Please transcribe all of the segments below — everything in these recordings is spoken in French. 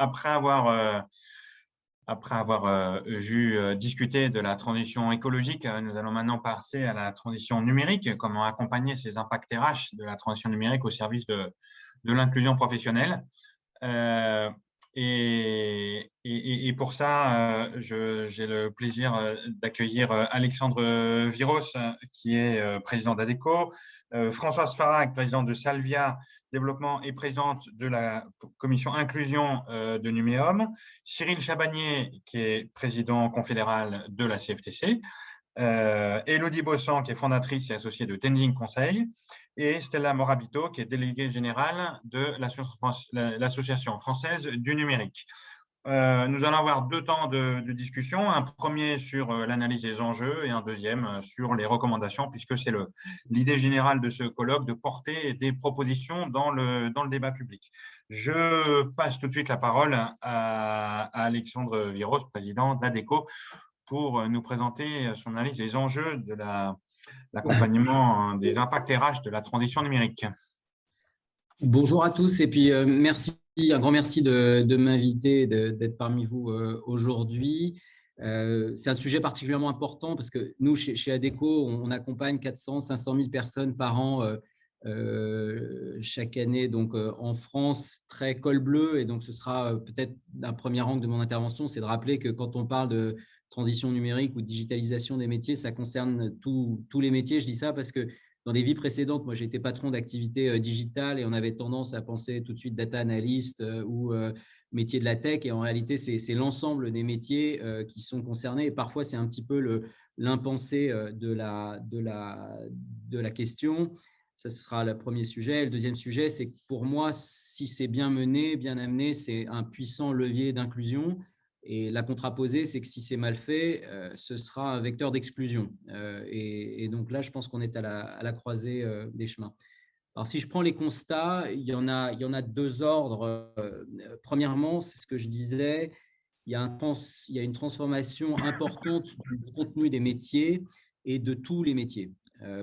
Après avoir, euh, après avoir euh, vu euh, discuter de la transition écologique, nous allons maintenant passer à la transition numérique, comment accompagner ces impacts RH de la transition numérique au service de, de l'inclusion professionnelle. Et, pour ça, j'ai le plaisir d'accueillir Alexandre Viros, qui est président d'ADECO, Françoise Farag, présidente de Salvia Développement et présidente de la commission inclusion de Numéum, Cyril Chabanier, qui est président confédéral de la CFTC, euh, Elodie Bossan, qui est fondatrice et associée de Tending Conseil, et Stella Morabito, qui est déléguée générale de l'Association française du numérique. Euh, nous allons avoir deux temps de, discussion, un premier sur euh, l'analyse des enjeux et un deuxième sur les recommandations, puisque c'est l'idée générale de ce colloque de porter des propositions dans le, débat public. Je passe tout de suite la parole à, à Alexandre Viros, président d'ADECO, pour euh, nous présenter euh, son analyse des enjeux de l'accompagnement euh, des impacts RH de la transition numérique. Bonjour à tous et puis merci, un grand merci de, m'inviter, d'être parmi vous aujourd'hui. C'est un sujet particulièrement important parce que nous, chez, ADECO, on accompagne 400, 500 000 personnes par an chaque année donc en France, très col bleu. Et donc, ce sera peut-être un premier angle de mon intervention, c'est de rappeler que quand on parle de transition numérique ou digitalisation des métiers, ça concerne tous les métiers. Je dis ça parce que dans des vies précédentes, moi j'étais patron d'activité euh, digitale et on avait tendance à penser tout de suite data analyst euh, ou euh, métier de la tech. Et en réalité, c'est l'ensemble des métiers qui sont concernés. Et parfois, c'est un petit peu l'impensé de la, de, la, de la question. Ça, sera le premier sujet. Le deuxième sujet, c'est que pour moi, si c'est bien mené, bien amené, c'est un puissant levier d'inclusion. Et la contraposée, c'est que si c'est mal fait, euh, ce sera un vecteur d'exclusion. Euh, et, donc là, je pense qu'on est à la, croisée euh, des chemins. Alors, si je prends les constats, il y en a, il y en a deux ordres. premièrement, c'est ce que je disais, il y, a une transformation importante du contenu des métiers et de tous les métiers.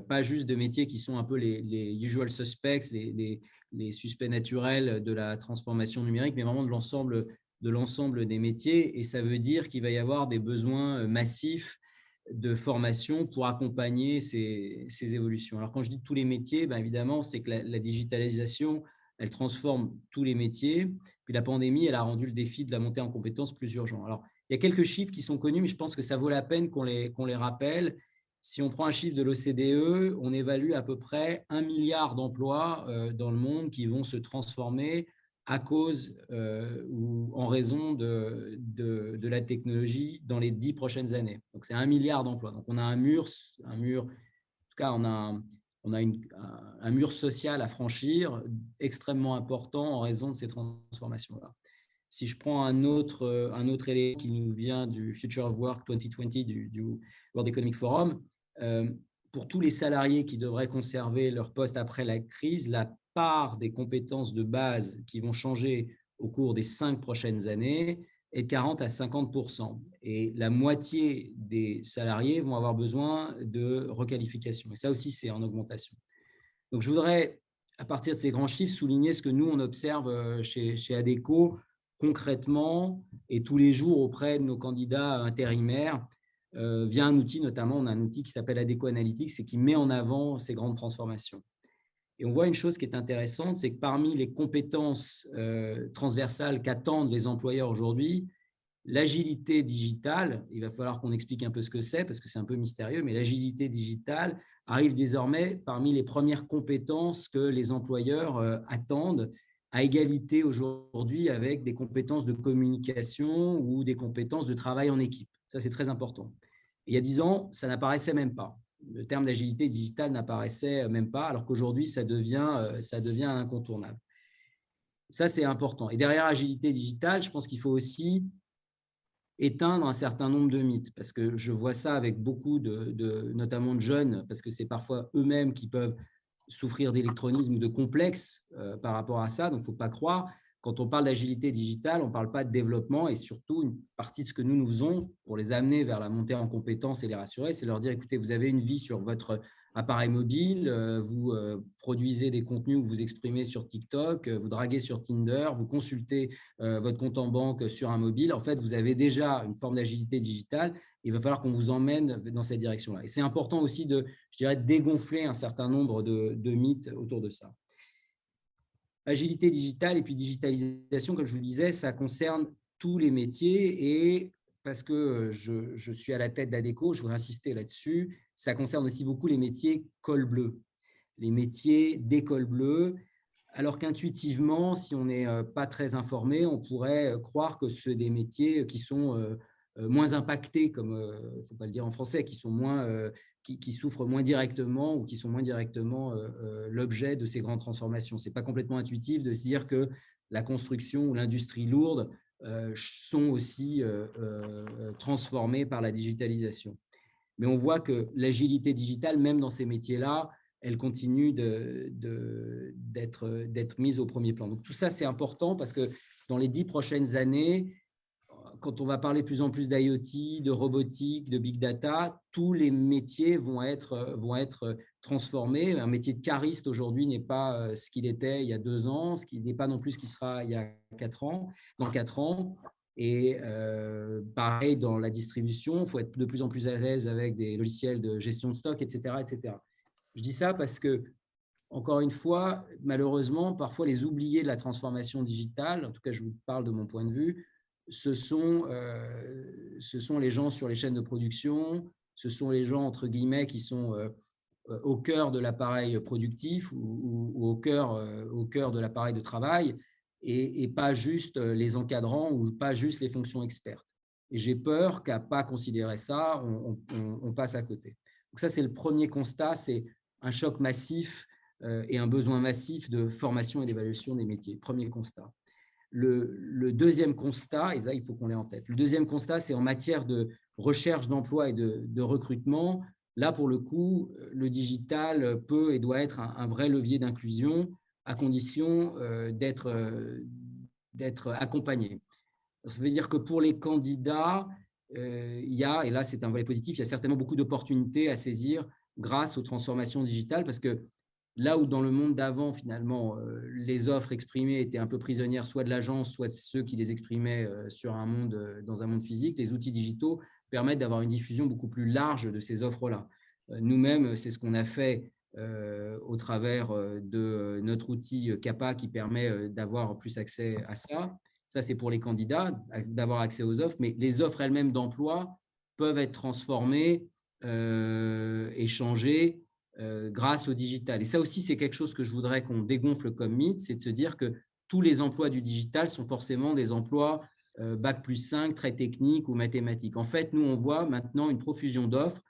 pas juste de métiers qui sont un peu les, usual suspects, les, suspects naturels de la transformation numérique, mais vraiment de l'ensemble de l'ensemble des métiers et ça veut dire qu'il va y avoir des besoins euh, massifs de formation pour accompagner ces, évolutions. Alors quand je dis tous les métiers, ben évidemment, c'est que la, digitalisation, elle transforme tous les métiers. Puis la pandémie, elle a rendu le défi de la montée en compétences plus urgent. Alors, il y a quelques chiffres qui sont connus, mais je pense que ça vaut la peine qu'on les, qu'on les rappelle. Si on prend un chiffre de l'OCDE, on évalue à peu près un milliard d'emplois euh, dans le monde qui vont se transformer à cause euh, ou en raison de, de, la technologie dans les dix prochaines années. Donc, c'est un milliard d'emplois. Donc, on a un mur, un mur, en tout cas, on a, on a un mur social à franchir extrêmement important en raison de ces transformations-là. Si je prends un autre, un autre élément qui nous vient du Future of Work 2020 du, du World Economic Forum, euh, pour tous les salariés qui devraient conserver leur poste après la crise, la part des compétences de base qui vont changer au cours des cinq prochaines années est de 40 à 50 Et la moitié des salariés vont avoir besoin de requalification. Et ça aussi, c'est en augmentation. Donc, je voudrais, à partir de ces grands chiffres, souligner ce que nous, on observe euh, chez, chez ADECO concrètement et tous les jours auprès de nos candidats intérimaires euh, via un outil, notamment, on a un outil qui s'appelle ADECO Analytics et qui met en avant ces grandes transformations. Et on voit une chose qui est intéressante, c'est que parmi les compétences euh, transversales qu'attendent les employeurs aujourd'hui, l'agilité digitale, il va falloir qu'on explique un peu ce que c'est parce que c'est un peu mystérieux, mais l'agilité digitale arrive désormais parmi les premières compétences que les employeurs euh, attendent à égalité aujourd'hui avec des compétences de communication ou des compétences de travail en équipe. Ça, c'est très important. il y a dix ans, ça n'apparaissait même pas le terme d'agilité digitale n'apparaissait même pas, alors qu'aujourd'hui, ça devient, euh, ça devient incontournable. Ça, c'est important. Et derrière agilité digitale, je pense qu'il faut aussi éteindre un certain nombre de mythes, parce que je vois ça avec beaucoup de, notamment de jeunes, parce que c'est parfois eux-mêmes qui peuvent souffrir d'électronisme ou de complexes euh, par rapport à ça, donc il ne faut pas croire. Quand on parle d'agilité digitale, on ne parle pas de développement et surtout une partie de ce que nous nous faisons pour les amener vers la montée en compétences et les rassurer, c'est leur dire écoutez, vous avez une vie sur votre appareil mobile, euh, vous euh, produisez des contenus, vous vous exprimez sur TikTok, euh, vous draguez sur Tinder, vous consultez votre compte en banque sur un mobile. En fait, vous avez déjà une forme d'agilité digitale. Il va falloir qu'on vous emmène dans cette direction-là. Et c'est important aussi de, je dirais, dégonfler un certain nombre de, mythes autour de ça. Agilité digitale et puis digitalisation, comme je vous le disais, ça concerne tous les métiers et parce que je, je suis à la tête d'ADECO, je voudrais insister là-dessus, ça concerne aussi beaucoup les métiers col bleu, les métiers d'école bleue, alors qu'intuitivement, si on n'est euh, pas très informé, on pourrait euh, croire que ce sont des métiers qui sont euh, moins impactés, comme il ne faut pas le dire en français, qui, sont moins, qui, souffrent moins directement ou qui sont moins directement l'objet de ces grandes transformations. Ce n'est pas complètement intuitif de se dire que la construction ou l'industrie lourde sont aussi transformées par la digitalisation. Mais on voit que l'agilité digitale, même dans ces métiers-là, elle continue d'être mise au premier plan. Donc tout ça, c'est important parce que dans les dix prochaines années, quand on va parler plus en plus d'IoT, de robotique, de big data, tous les métiers vont être, vont être transformés. Un métier de cariste aujourd'hui n'est pas euh, ce qu'il était il y a deux ans, ce qui n'est pas non plus ce qu'il sera il y a quatre ans. Dans quatre ans, et euh, pareil, dans la distribution, il faut être de plus en plus à l'aise avec des logiciels de gestion de stock, etc., etc. Je dis ça parce que, encore une fois, malheureusement, parfois les oubliés de la transformation digitale, en tout cas je vous parle de mon point de vue, ce sont, euh, ce sont les gens sur les chaînes de production, ce sont les gens, entre guillemets, qui sont euh, au cœur de l'appareil productif ou, au, cœur, au cœur de l'appareil de travail et, pas juste euh, les encadrants ou pas juste les fonctions expertes. Et j'ai peur qu'à pas considérer ça, on, passe à côté. Donc ça, c'est le premier constat, c'est un choc massif euh, et un besoin massif de formation et d'évaluation des métiers. Premier constat. Le, deuxième constat, et ça, il faut qu'on l'ait en tête, le deuxième constat, c'est en matière de recherche d'emploi et de, recrutement. Là, pour le coup, le digital peut et doit être un vrai levier d'inclusion à condition euh, euh, d'être accompagné. Ça veut dire que pour les candidats, euh, il y a, et là c'est un volet positif, il y a certainement beaucoup d'opportunités à saisir grâce aux transformations digitales, parce que là où dans le monde d'avant, finalement, les offres exprimées étaient un peu prisonnières soit de l'agence, soit de ceux qui les exprimaient sur un monde, dans un monde physique, les outils digitaux permettent d'avoir une diffusion beaucoup plus large de ces offres-là. Nous-mêmes, c'est ce qu'on a fait euh, au travers euh, de notre outil CAPA qui permet euh, d'avoir plus accès à ça. Ça, c'est pour les candidats, d'avoir accès aux offres, mais les offres elles-mêmes d'emploi peuvent être transformées et changées grâce au digital. Et ça aussi, c'est quelque chose que je voudrais qu'on dégonfle comme mythe, c'est de se dire que tous les emplois du digital sont forcément des emplois Bac plus 5, très techniques ou mathématiques. En fait, nous, on voit maintenant une profusion d'offres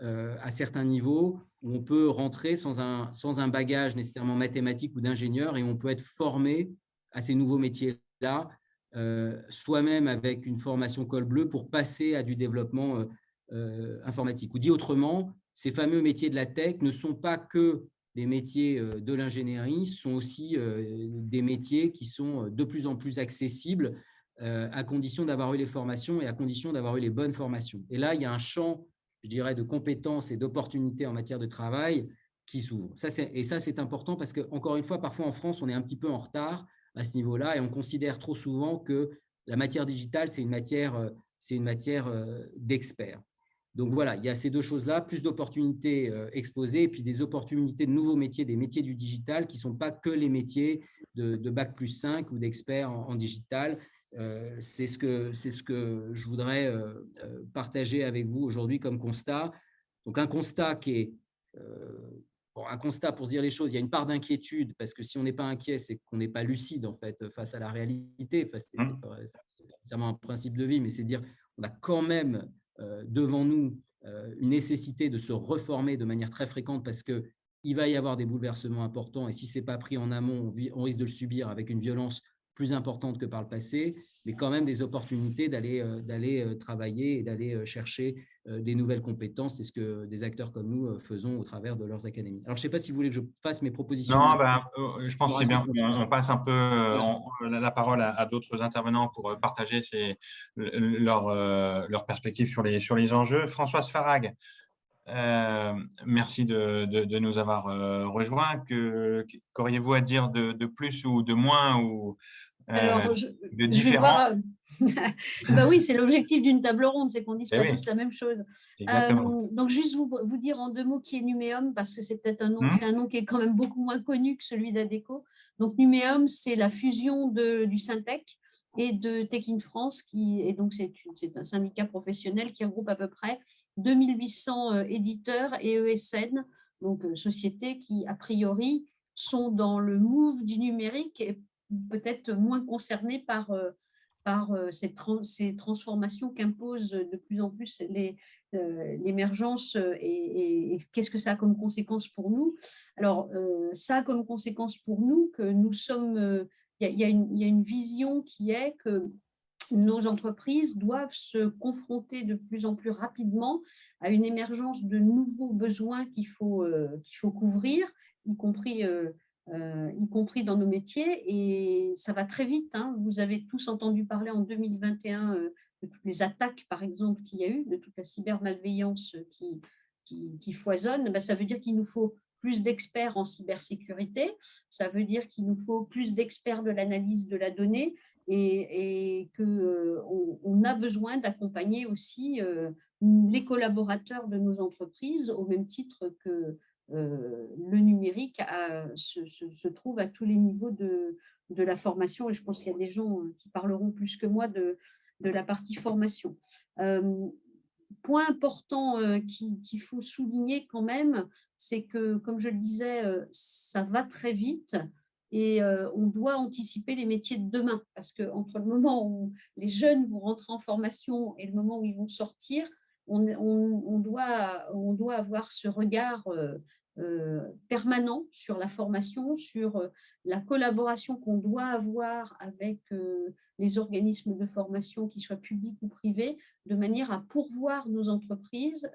à certains niveaux où on peut rentrer sans un, sans un bagage nécessairement mathématique ou d'ingénieur et on peut être formé à ces nouveaux métiers-là, euh, soi-même avec une formation col bleu pour passer à du développement euh, euh, informatique. Ou dit autrement, ces fameux métiers de la tech ne sont pas que des métiers de l'ingénierie, sont aussi des métiers qui sont de plus en plus accessibles à condition d'avoir eu les formations et à condition d'avoir eu les bonnes formations. Et là, il y a un champ je dirais, de compétences et d'opportunités en matière de travail qui s'ouvrent. Ça, et ça, c'est important parce que, encore une fois, parfois en France, on est un petit peu en retard à ce niveau-là et on considère trop souvent que la matière digitale, c'est une matière, euh, c'est une matière euh, d'experts. Donc voilà, il y a ces deux choses-là, plus d'opportunités euh, exposées et puis des opportunités de nouveaux métiers, des métiers du digital qui ne sont pas que les métiers de, Bac plus 5 ou d'experts en, digital, euh, c'est ce, que, ce que je voudrais euh, partager avec vous aujourd'hui comme constat. Donc un constat qui est un constat pour dire les choses, il y a une part d'inquiétude parce que si on n'est pas inquiet, c'est qu'on n'est pas lucide en fait face à la réalité. Mmh. c'est vraiment un principe de vie, mais c'est dire on a quand même devant nous une nécessité de se reformer de manière très fréquente parce que il va y avoir des bouleversements importants et si c'est pas pris en amont, on risque de le subir avec une violence plus importantes que par le passé, mais quand même des opportunités d'aller euh, d'aller euh, travailler et d'aller euh, chercher des nouvelles compétences. C'est ce que des acteurs comme nous faisons au travers de leurs académies. Alors, je ne sais pas si vous voulez que je fasse mes propositions. Non, ben, je pense que c'est bien. On passe un peu la parole à, d'autres intervenants pour partager leurs leur perspectives sur les, sur les enjeux. Françoise Farag, merci de, de, nous avoir rejoints. Qu'auriez-vous à dire de, de, plus ou de moins ou, alors, euh, je, vais voir. bah oui, c'est l'objectif d'une table ronde, c'est qu'on dise eh pas tous la même chose. Euh, donc, juste vous, vous, dire en deux mots qui est Numéum, parce que c'est peut-être un nom, hmm. c'est un nom qui est quand même beaucoup moins connu que celui d'Adeco. Donc, Numéum, c'est la fusion de, du Syntec et de Tech in France, qui, et donc c'est un syndicat professionnel qui regroupe à peu près 2800 euh, éditeurs et ESN, donc sociétés qui, a priori, sont dans le move du numérique et peut-être moins concernés par, euh, par euh, ces, transformations qu'imposent de plus en plus euh, l'émergence et, qu'est-ce que ça a comme conséquence pour nous? Alors, ça a comme conséquence pour nous que nous sommes, il y, a une vision qui est que nos entreprises doivent se confronter de plus en plus rapidement à une émergence de nouveaux besoins qu'il faut, faut couvrir, y compris y compris dans nos métiers. Et ça va très vite. Hein. Vous avez tous entendu parler en 2021 euh, de toutes les attaques, par exemple, qu'il y a eu, de toute la cybermalveillance qui, qui, foisonne. Ben, ça veut dire qu'il nous faut plus d'experts en cybersécurité. Ça veut dire qu'il nous faut plus d'experts de l'analyse de la donnée et, et qu'on euh, on a besoin d'accompagner aussi les collaborateurs de nos entreprises au même titre que euh, le numérique se, trouve à tous les niveaux de, la formation et je pense qu'il y a des gens euh, qui parleront plus que moi de, la partie formation. Euh, point important qu'il faut souligner quand même, c'est que, comme je le disais, ça va très vite et on doit anticiper les métiers de demain parce qu'entre le moment où les jeunes vont rentrer en formation et le moment où ils vont sortir, on, doit, avoir ce regard euh, permanent sur la formation, sur euh, la collaboration qu'on doit avoir avec euh, les organismes de formation, qu'ils soient publics ou privés, de manière à pourvoir nos entreprises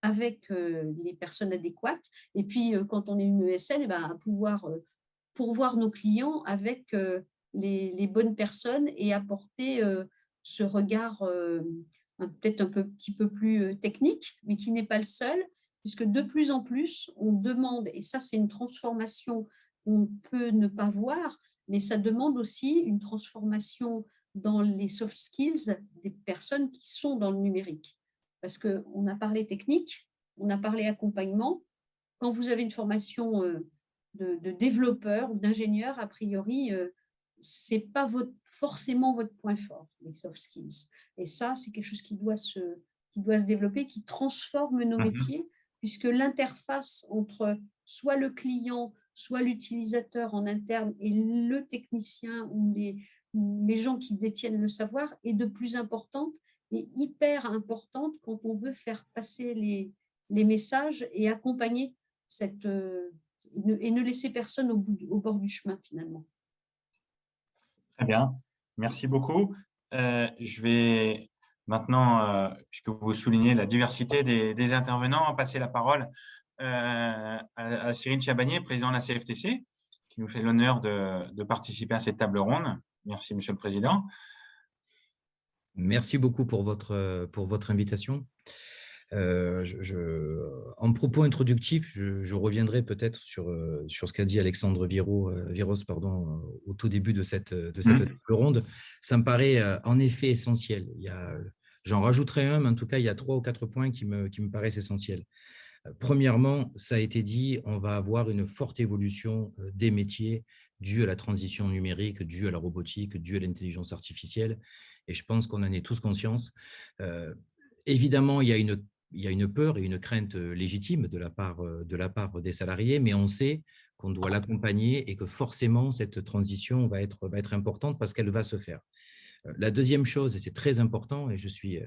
avec les personnes adéquates. Et puis, quand on est une ESL, eh ben, à pouvoir pourvoir nos clients avec les, bonnes personnes et apporter ce regard peut-être un petit peu plus technique, mais qui n'est pas le seul, puisque de plus en plus, on demande, et ça c'est une transformation qu'on peut ne pas voir, mais ça demande aussi une transformation dans les soft skills des personnes qui sont dans le numérique. Parce qu'on a parlé technique, on a parlé accompagnement. Quand vous avez une formation euh, de, développeur ou d'ingénieur, a priori, euh, ce n'est pas forcément votre point fort, les soft skills. Et ça, c'est quelque chose qui doit, se, qui doit se développer, qui transforme nos mmh métiers puisque l'interface entre soit le client, soit l'utilisateur en interne et le technicien ou les, les gens qui détiennent le savoir est de plus importante et hyper importante quand on veut faire passer les, les messages et accompagner cette, euh, et ne laisser personne au, bout, au bord du chemin finalement. Très bien, merci beaucoup. Euh, je vais Maintenant, euh, puisque vous soulignez la diversité des, intervenants, passer la parole euh, à, Cyril Chabanier, président de la CFTC, qui nous fait l'honneur de, participer à cette table ronde. Merci, Monsieur le Président. Merci beaucoup pour votre invitation. Euh, je, en propos introductif, je, reviendrai peut-être sur, sur ce qu'a dit Alexandre Viro, Viros pardon, au tout début de cette, de cette mmh. ronde. Ça me paraît en effet essentiel. J'en rajouterai un, mais en tout cas, il y a trois ou quatre points qui me, qui me paraissent essentiels. Premièrement, ça a été dit, on va avoir une forte évolution des métiers due à la transition numérique, due à la robotique, due à l'intelligence artificielle. Et je pense qu'on en est tous conscience. évidemment, il y a une il y a une peur et une crainte légitime de la part, de la part des salariés, mais on sait qu'on doit l'accompagner et que forcément cette transition va être, va être importante parce qu'elle va se faire. La deuxième chose, et c'est très important, et je suis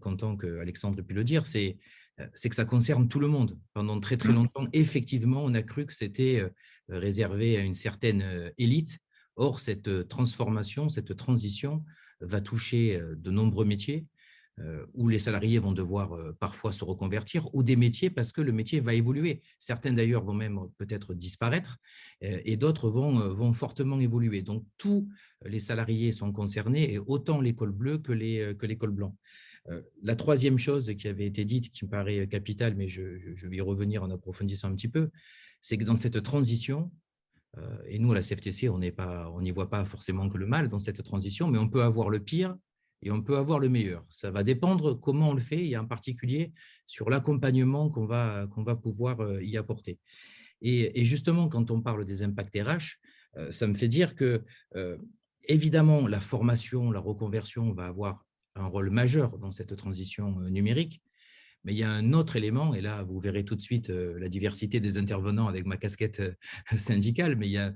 content qu'Alexandre ait pu le dire, c'est que ça concerne tout le monde. Pendant très très mmh. longtemps, effectivement, on a cru que c'était réservé à une certaine élite. Or, cette transformation, cette transition va toucher de nombreux métiers où les salariés vont devoir parfois se reconvertir, ou des métiers parce que le métier va évoluer. Certains d'ailleurs vont même peut-être disparaître, et d'autres vont, vont fortement évoluer. Donc tous les salariés sont concernés, et autant l'école bleue que l'école blanche. La troisième chose qui avait été dite, qui me paraît capitale, mais je, vais y revenir en approfondissant un petit peu, c'est que dans cette transition, et nous, à la CFTC, on n'y voit pas forcément que le mal dans cette transition, mais on peut avoir le pire et on peut avoir le meilleur. Ça va dépendre comment on le fait, et en particulier sur l'accompagnement qu'on va, va pouvoir y apporter. Et, justement, quand on parle des impacts RH, ça me fait dire que, évidemment, la formation, la reconversion va avoir un rôle majeur dans cette transition numérique. Mais il y a un autre élément, et là, vous verrez tout de suite la diversité des intervenants avec ma casquette syndicale, mais il y a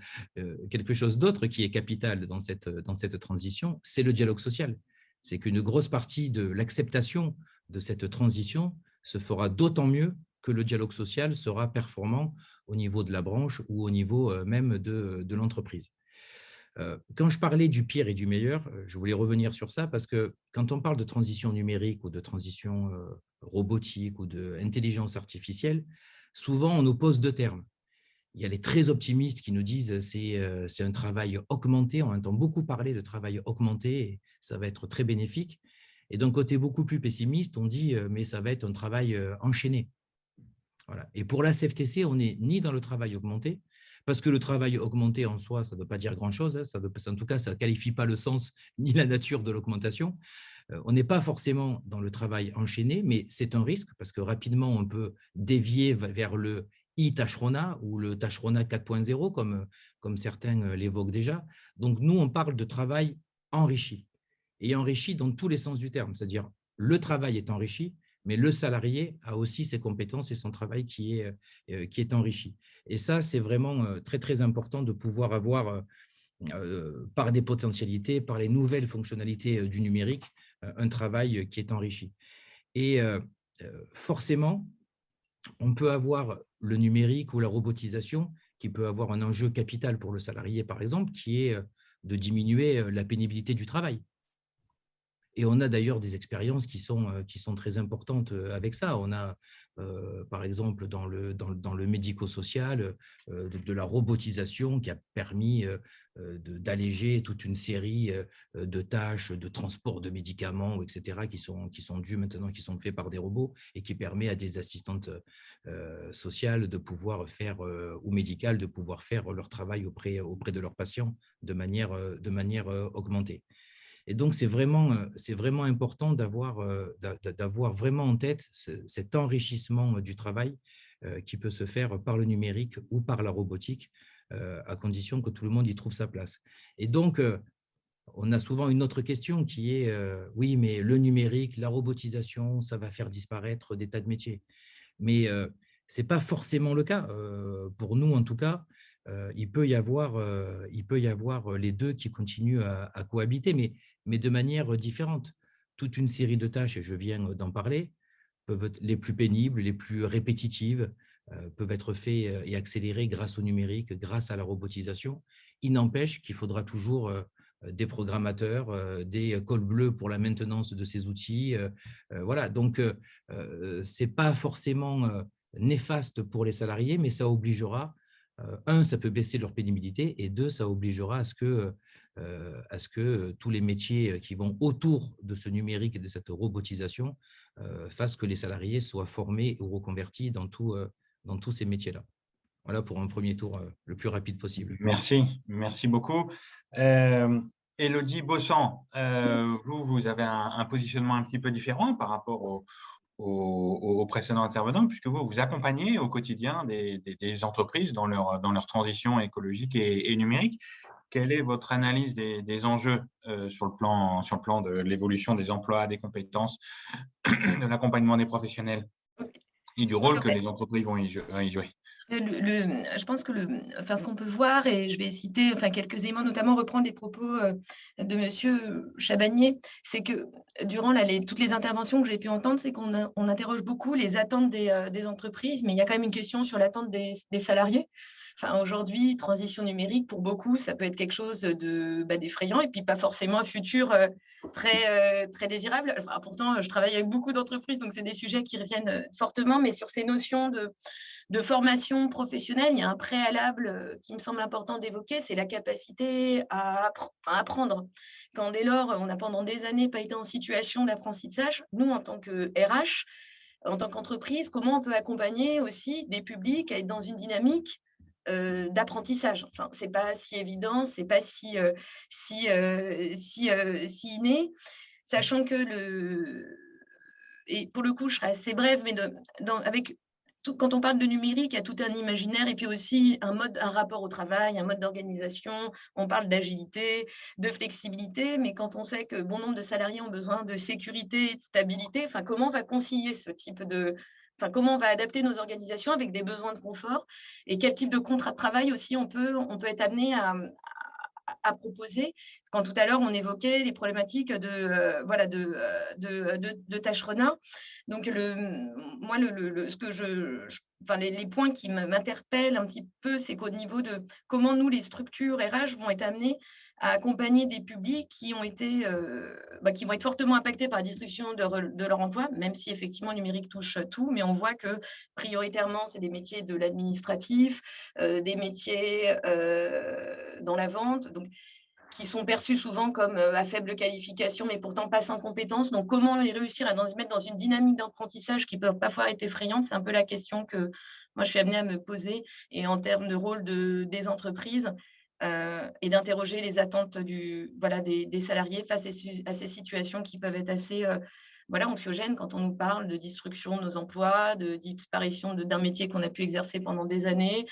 quelque chose d'autre qui est capital dans cette, dans cette transition, c'est le dialogue social. C'est qu'une grosse partie de l'acceptation de cette transition se fera d'autant mieux que le dialogue social sera performant au niveau de la branche ou au niveau même de, de l'entreprise. Euh, quand je parlais du pire et du meilleur, euh, je voulais revenir sur ça parce que quand on parle de transition numérique ou de transition euh, robotique ou d'intelligence artificielle, souvent on oppose deux termes. Il y a les très optimistes qui nous disent c'est c'est un travail augmenté, on entend beaucoup parler de travail augmenté et ça va être très bénéfique. Et d'un côté beaucoup plus pessimiste, on dit mais ça va être un travail enchaîné. Voilà. Et pour la CFTC, on n'est ni dans le travail augmenté, parce que le travail augmenté en soi, ça ne veut pas dire grand-chose. Hein, ça en tout cas, ça ne qualifie pas le sens ni la nature de l'augmentation. Euh, on n'est pas forcément dans le travail enchaîné, mais c'est un risque parce que rapidement, on peut dévier vers le e-tachrona ou le tachrona 4.0, comme, comme certains euh, l'évoquent déjà. Donc, nous, on parle de travail enrichi et enrichi dans tous les sens du terme, c'est-à-dire le travail est enrichi, mais le salarié a aussi ses compétences et son travail qui est, euh, qui est enrichi. Et ça, c'est vraiment euh, très, très important de pouvoir avoir, par des potentialités, par les nouvelles fonctionnalités du numérique, un travail qui est enrichi. Et forcément, on peut avoir le numérique ou la robotisation qui peut avoir un enjeu capital pour le salarié, par exemple, qui est de diminuer la pénibilité du travail. Et on a d'ailleurs des expériences qui sont, euh, qui sont très importantes euh, avec ça. On a, euh, par exemple, dans le, dans, le médico-social, de, la robotisation qui a permis d'alléger toute une série de tâches de transport de médicaments, etc., qui sont, qui sont dues maintenant, qui sont faits par des robots et qui permet à des assistantes sociales de pouvoir faire, ou médicales, de pouvoir faire leur travail auprès, auprès de leurs patients de manière, de manière augmentée. Et donc, c'est vraiment, euh, vraiment important d'avoir, euh, d'avoir vraiment en tête cet enrichissement euh, du travail qui peut se faire par le numérique ou par la robotique, à condition que tout le monde y trouve sa place. Et donc, on a souvent une autre question qui est, oui, mais le numérique, la robotisation, ça va faire disparaître des tas de métiers. Mais ce n'est pas forcément le cas. pour nous, en tout cas, il, peut y avoir, il peut y avoir les deux qui continuent à, à cohabiter. Mais mais de manière différente. Toute une série de tâches, et je viens d'en parler, peuvent être les plus pénibles, les plus répétitives, peuvent être faites euh, et accélérées grâce au numérique, grâce à la robotisation. Il n'empêche qu'il faudra toujours des programmateurs, des cols bleus pour la maintenance de ces outils. Voilà, donc ce n'est pas forcément néfaste pour les salariés, mais ça obligera, un, ça peut baisser leur pénibilité, et deux, ça obligera à ce que à ce que euh, tous les métiers euh, qui vont autour de ce numérique et de cette robotisation fassent que les salariés soient formés ou reconvertis dans, tous ces métiers-là. Voilà pour un premier tour le plus rapide possible. Merci, merci beaucoup. Euh, Elodie Bossan, vous, vous avez un, positionnement un petit peu différent par rapport aux au, précédents intervenants, puisque vous, vous accompagnez au quotidien des, entreprises dans leur, transition écologique et numérique quelle est votre analyse des, enjeux euh, sur, le plan, sur le plan de l'évolution des emplois, des compétences, de l'accompagnement des professionnels et du rôle que les entreprises vont y jouer? Le, je pense que le, enfin, ce qu'on peut voir, et je vais citer enfin, quelques éléments, notamment reprendre les propos euh, de M. Chabagnier, c'est que durant les, toutes les interventions que j'ai pu entendre, c'est qu'on on interroge beaucoup les attentes des, euh, des, entreprises, mais il y a quand même une question sur l'attente des, des salariés. Aujourd'hui, transition numérique, pour beaucoup, ça peut être quelque chose de bah, d'effrayant et puis pas forcément un futur euh, très, très désirable. pourtant, je travaille avec beaucoup d'entreprises, donc c'est des sujets qui reviennent fortement, mais sur ces notions de, de formation professionnelle, il y a un préalable qui me semble important d'évoquer, c'est la capacité à, à apprendre. Quand dès lors, on a pendant des années pas été en situation d'apprentissage, nous, en tant que RH, en tant qu'entreprise, comment on peut accompagner aussi des publics à être dans une dynamique euh, d'apprentissage. Enfin, c'est pas si évident, c'est pas si euh, si euh, si, si inné, sachant que le et pour le coup, je serai assez brève, mais dans, avec quand on parle de numérique, il y a tout un imaginaire et puis aussi un mode, un rapport au travail, un mode d'organisation. On parle d'agilité, de flexibilité, mais quand on sait que bon nombre de salariés ont besoin de sécurité de stabilité, enfin, comment on va concilier ce type de, Enfin, comment on va adapter nos organisations avec des besoins de confort et quel type de contrat de travail aussi on peut, on peut être amené à, proposer. Quand tout à l'heure, on évoquait les problématiques de, euh, voilà, de, euh, de, de, de Donc, le, moi, le, ce que je, enfin, les, points qui m'interpellent un petit peu, c'est qu'au niveau de comment nous, les structures RH, vont être amenées à accompagner des publics qui ont été, euh, bah, qui vont être fortement impactés par la destruction de, leur emploi, même si effectivement le numérique touche tout, mais on voit que prioritairement c'est des métiers de l'administratif, euh, des métiers euh, dans la vente, donc qui sont perçus souvent comme à faible qualification, mais pourtant pas sans compétences. Donc, comment les réussir à se mettre dans une dynamique d'apprentissage qui peut parfois être effrayante C'est un peu la question que moi, je suis amenée à me poser. Et en termes de rôle de, des entreprises, euh, et d'interroger les attentes des, salariés face à ces situations qui peuvent être assez euh, anxiogènes quand on nous parle de destruction de nos emplois, de disparition d'un métier qu'on a pu exercer pendant des années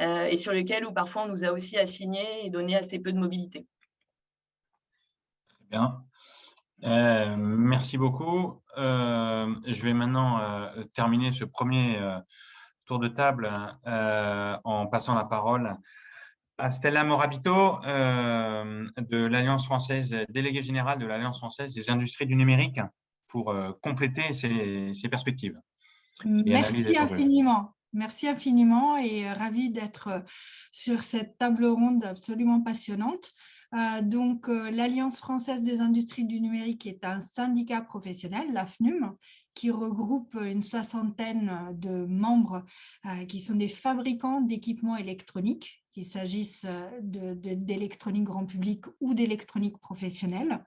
euh, et sur lequel ou parfois on nous a aussi assigné et donné assez peu de mobilité. Très bien. merci beaucoup. je vais maintenant terminer ce premier tour de table en passant la parole à Stella Morabito euh, de l'Alliance française, déléguée générale de l'Alliance française des industries du numérique, pour euh, compléter ces, perspectives. Merci infiniment. Merci infiniment et euh, ravi d'être sur cette table ronde absolument passionnante. donc, l'Alliance française des industries du numérique est un syndicat professionnel, l'AFNUM, qui regroupe une soixantaine de membres qui sont des fabricants d'équipements électroniques qu'il s'agisse euh, d'électronique grand public ou d'électronique professionnelle.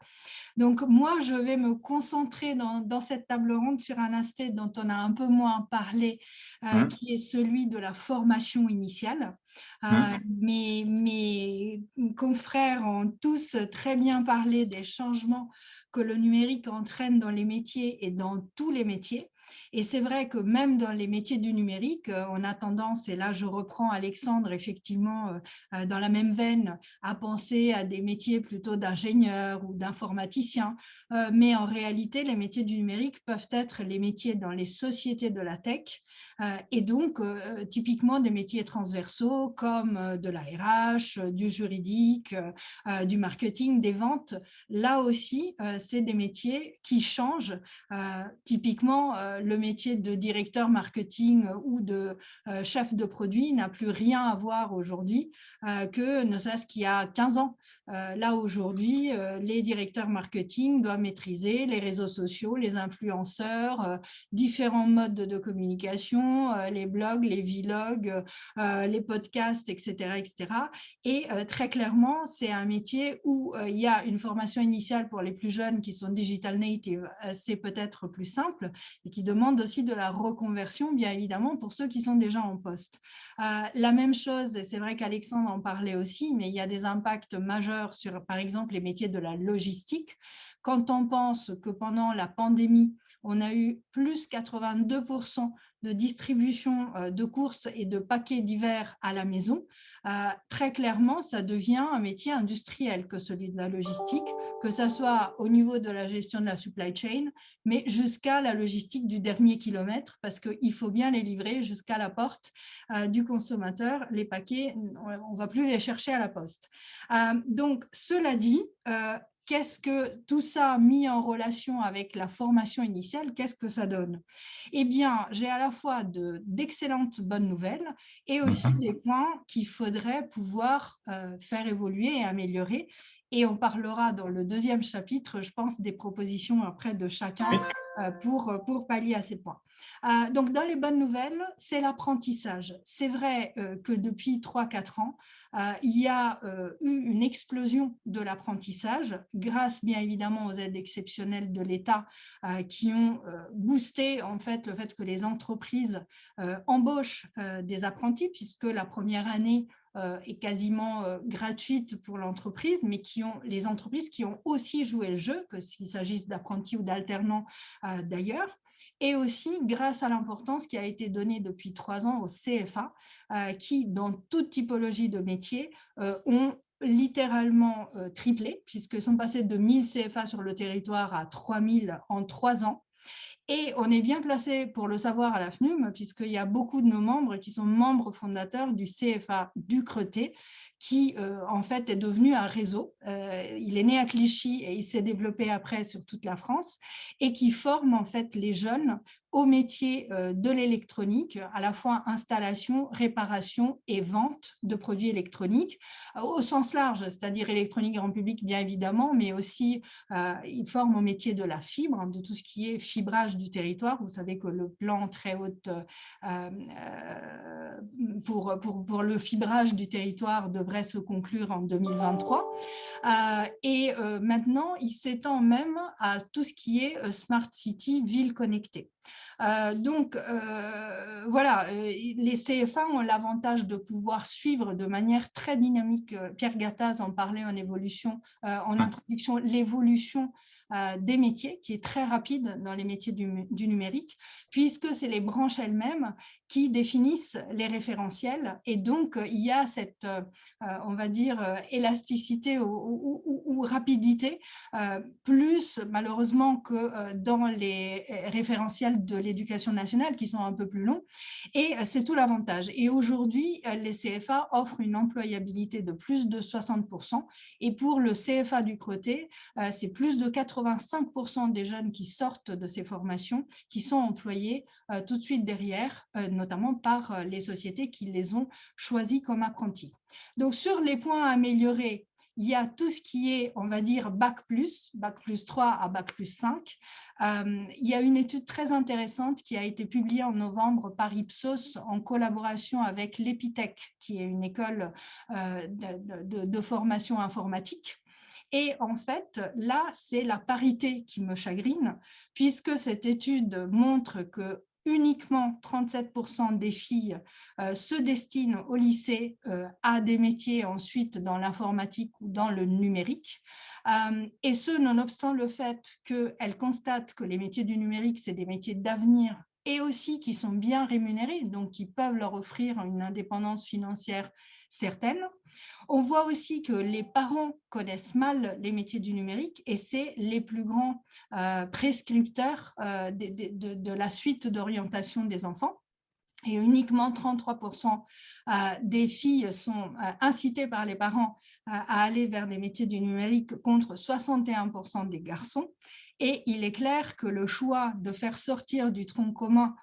Donc, moi, je vais me concentrer dans, cette table ronde sur un aspect dont on a un peu moins parlé, euh, hein? qui est celui de la formation initiale. Euh, hein? mes, mes confrères ont tous très bien parlé des changements que le numérique entraîne dans les métiers et dans tous les métiers. Et c'est vrai que même dans les métiers du numérique, euh, on a tendance, et là je reprends Alexandre, effectivement, euh, euh, dans la même veine, à penser à des métiers plutôt d'ingénieur ou d'informaticien. Mais en réalité, les métiers du numérique peuvent être les métiers dans les sociétés de la tech et donc typiquement des métiers transversaux comme de la RH, du juridique, du marketing, des ventes. Là aussi, c'est des métiers qui changent. Typiquement, le métier de directeur marketing ou de euh, chef de produit n'a plus rien à voir aujourd'hui euh, que ne serait-ce qu'il y a 15 ans. Euh, là, aujourd'hui, les directeurs marketing doivent maîtriser les réseaux sociaux, les influenceurs, différents modes de communication, les blogs, les vlogs, les podcasts, etc. etc. Et très clairement, c'est un métier où il y a une formation initiale pour les plus jeunes qui sont digital native, c'est peut-être plus simple et qui demande aussi de la reconversion, bien évidemment, pour ceux qui sont déjà en poste. Euh, la même chose, c'est vrai qu'Alexandre en parlait aussi, mais il y a des impacts majeurs sur, par exemple, les métiers de la logistique. Quand on pense que pendant la pandémie, on a eu plus 82% de distribution euh, de courses et de paquets divers à la maison. Euh, très clairement, ça devient un métier industriel que celui de la logistique, que ce soit au niveau de la gestion de la supply chain, mais jusqu'à la logistique du dernier kilomètre, parce qu'il faut bien les livrer jusqu'à la porte euh, du consommateur. Les paquets, on ne va plus les chercher à la poste. donc, cela dit, qu'est-ce que tout ça mis en relation avec la formation initiale, qu'est-ce que ça donne? Eh bien, j'ai à la fois d'excellentes bonnes nouvelles et aussi mhm. des points qu'il faudrait pouvoir euh, faire évoluer et améliorer. Et on parlera dans le deuxième chapitre, je pense, des propositions après de chacun euh, pour, pour pallier à ces points. Euh, donc, dans les bonnes nouvelles, c'est l'apprentissage. C'est vrai euh, que depuis 3-4 ans, euh, il y a eu une explosion de l'apprentissage grâce bien évidemment aux aides exceptionnelles de l'État qui ont boosté en fait le fait que les entreprises embauchent des apprentis puisque la première année est quasiment gratuite pour l'entreprise, mais qui ont les entreprises qui ont aussi joué le jeu, que s'il s'agisse d'apprentis ou d'alternants d'ailleurs et aussi grâce à l'importance qui a été donnée depuis trois ans au CFA, euh, qui, dans toute typologie de métier, euh, ont littéralement euh, triplé, puisqu'ils sont passés de 1000 CFA sur le territoire à 3000 en trois ans. Et on est bien placé pour le savoir à la FNUM, puisqu'il y a beaucoup de nos membres qui sont membres fondateurs du CFA du Creté, qui euh, en fait est devenu un réseau. Euh, il est né à Clichy et il s'est développé après sur toute la France et qui forme en fait les jeunes au métier euh, de l'électronique, à la fois installation, réparation et vente de produits électroniques au sens large, c'est-à-dire électronique grand public bien évidemment, mais aussi il forme au métier de la fibre, de tout ce qui est fibrage du territoire. Vous savez que le plan très haute pour, pour, pour le fibrage du territoire de devrait se conclure en 2023. Euh, et euh, maintenant, il s'étend même à tout ce qui est euh, Smart City, ville connectée. Donc, voilà, les CFA ont l'avantage de pouvoir suivre de manière très dynamique, Pierre Gattaz en parlait en évolution, en introduction, l'évolution euh, des métiers, qui est très rapide dans les métiers du, numérique, puisque c'est les branches elles-mêmes qui définissent les référentiels. Et donc, il y a cette, euh, on va dire, élasticité ou, rapidité, euh, plus malheureusement que dans les référentiels de l'éducation nationale, qui sont un peu plus longs. Et c'est tout l'avantage. Et aujourd'hui, les CFA offrent une employabilité de plus de 60%. Et pour le CFA du Creté, c'est plus de 80 85% des jeunes qui sortent de ces formations qui sont employés euh, tout de suite derrière, euh, notamment par euh, les sociétés qui les ont choisis comme apprentis. Donc, sur les points à améliorer, il y a tout ce qui est, on va dire, Bac Bac plus 3 à Bac plus 5. il y a une étude très intéressante qui a été publiée en novembre par Ipsos en collaboration avec l'Epitech, qui est une école de, formation informatique. Et en fait, là, c'est la parité qui me chagrine, puisque cette étude montre que uniquement 37% des filles euh, se destinent au lycée euh, à des métiers ensuite dans l'informatique ou dans le numérique. Euh, et ce, nonobstant le fait qu'elles constatent que les métiers du numérique, c'est des métiers d'avenir et aussi qui sont bien rémunérés, donc qui peuvent leur offrir une indépendance financière certaine. On voit aussi que les parents connaissent mal les métiers du numérique et c'est les plus grands euh, prescripteurs euh, de, la suite d'orientation des enfants et uniquement 33% euh, des filles sont incitées par les parents à aller vers des métiers du numérique contre 61% des garçons. Et il est clair que le choix de faire sortir du tronc commun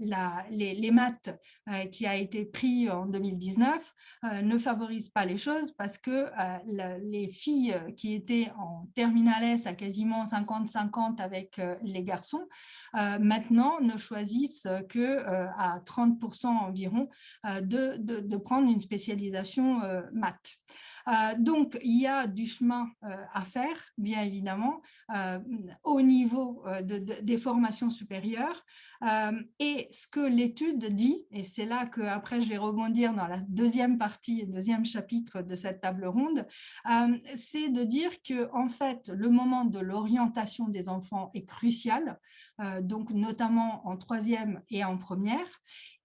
la, les, maths euh, qui a été pris en 2019 euh, ne favorise pas les choses parce que les filles qui étaient en terminale S à quasiment 50-50 avec les garçons, maintenant ne choisissent que à 30% environ de, de, de, prendre une spécialisation maths. Euh, donc, il y a du chemin euh, à faire, bien évidemment, euh, au niveau des formations supérieures. et ce que l'étude dit, et c'est là que après je vais rebondir dans la deuxième partie, deuxième chapitre de cette table ronde, c'est de dire que en fait, le moment de l'orientation des enfants est crucial, donc notamment en troisième et en première.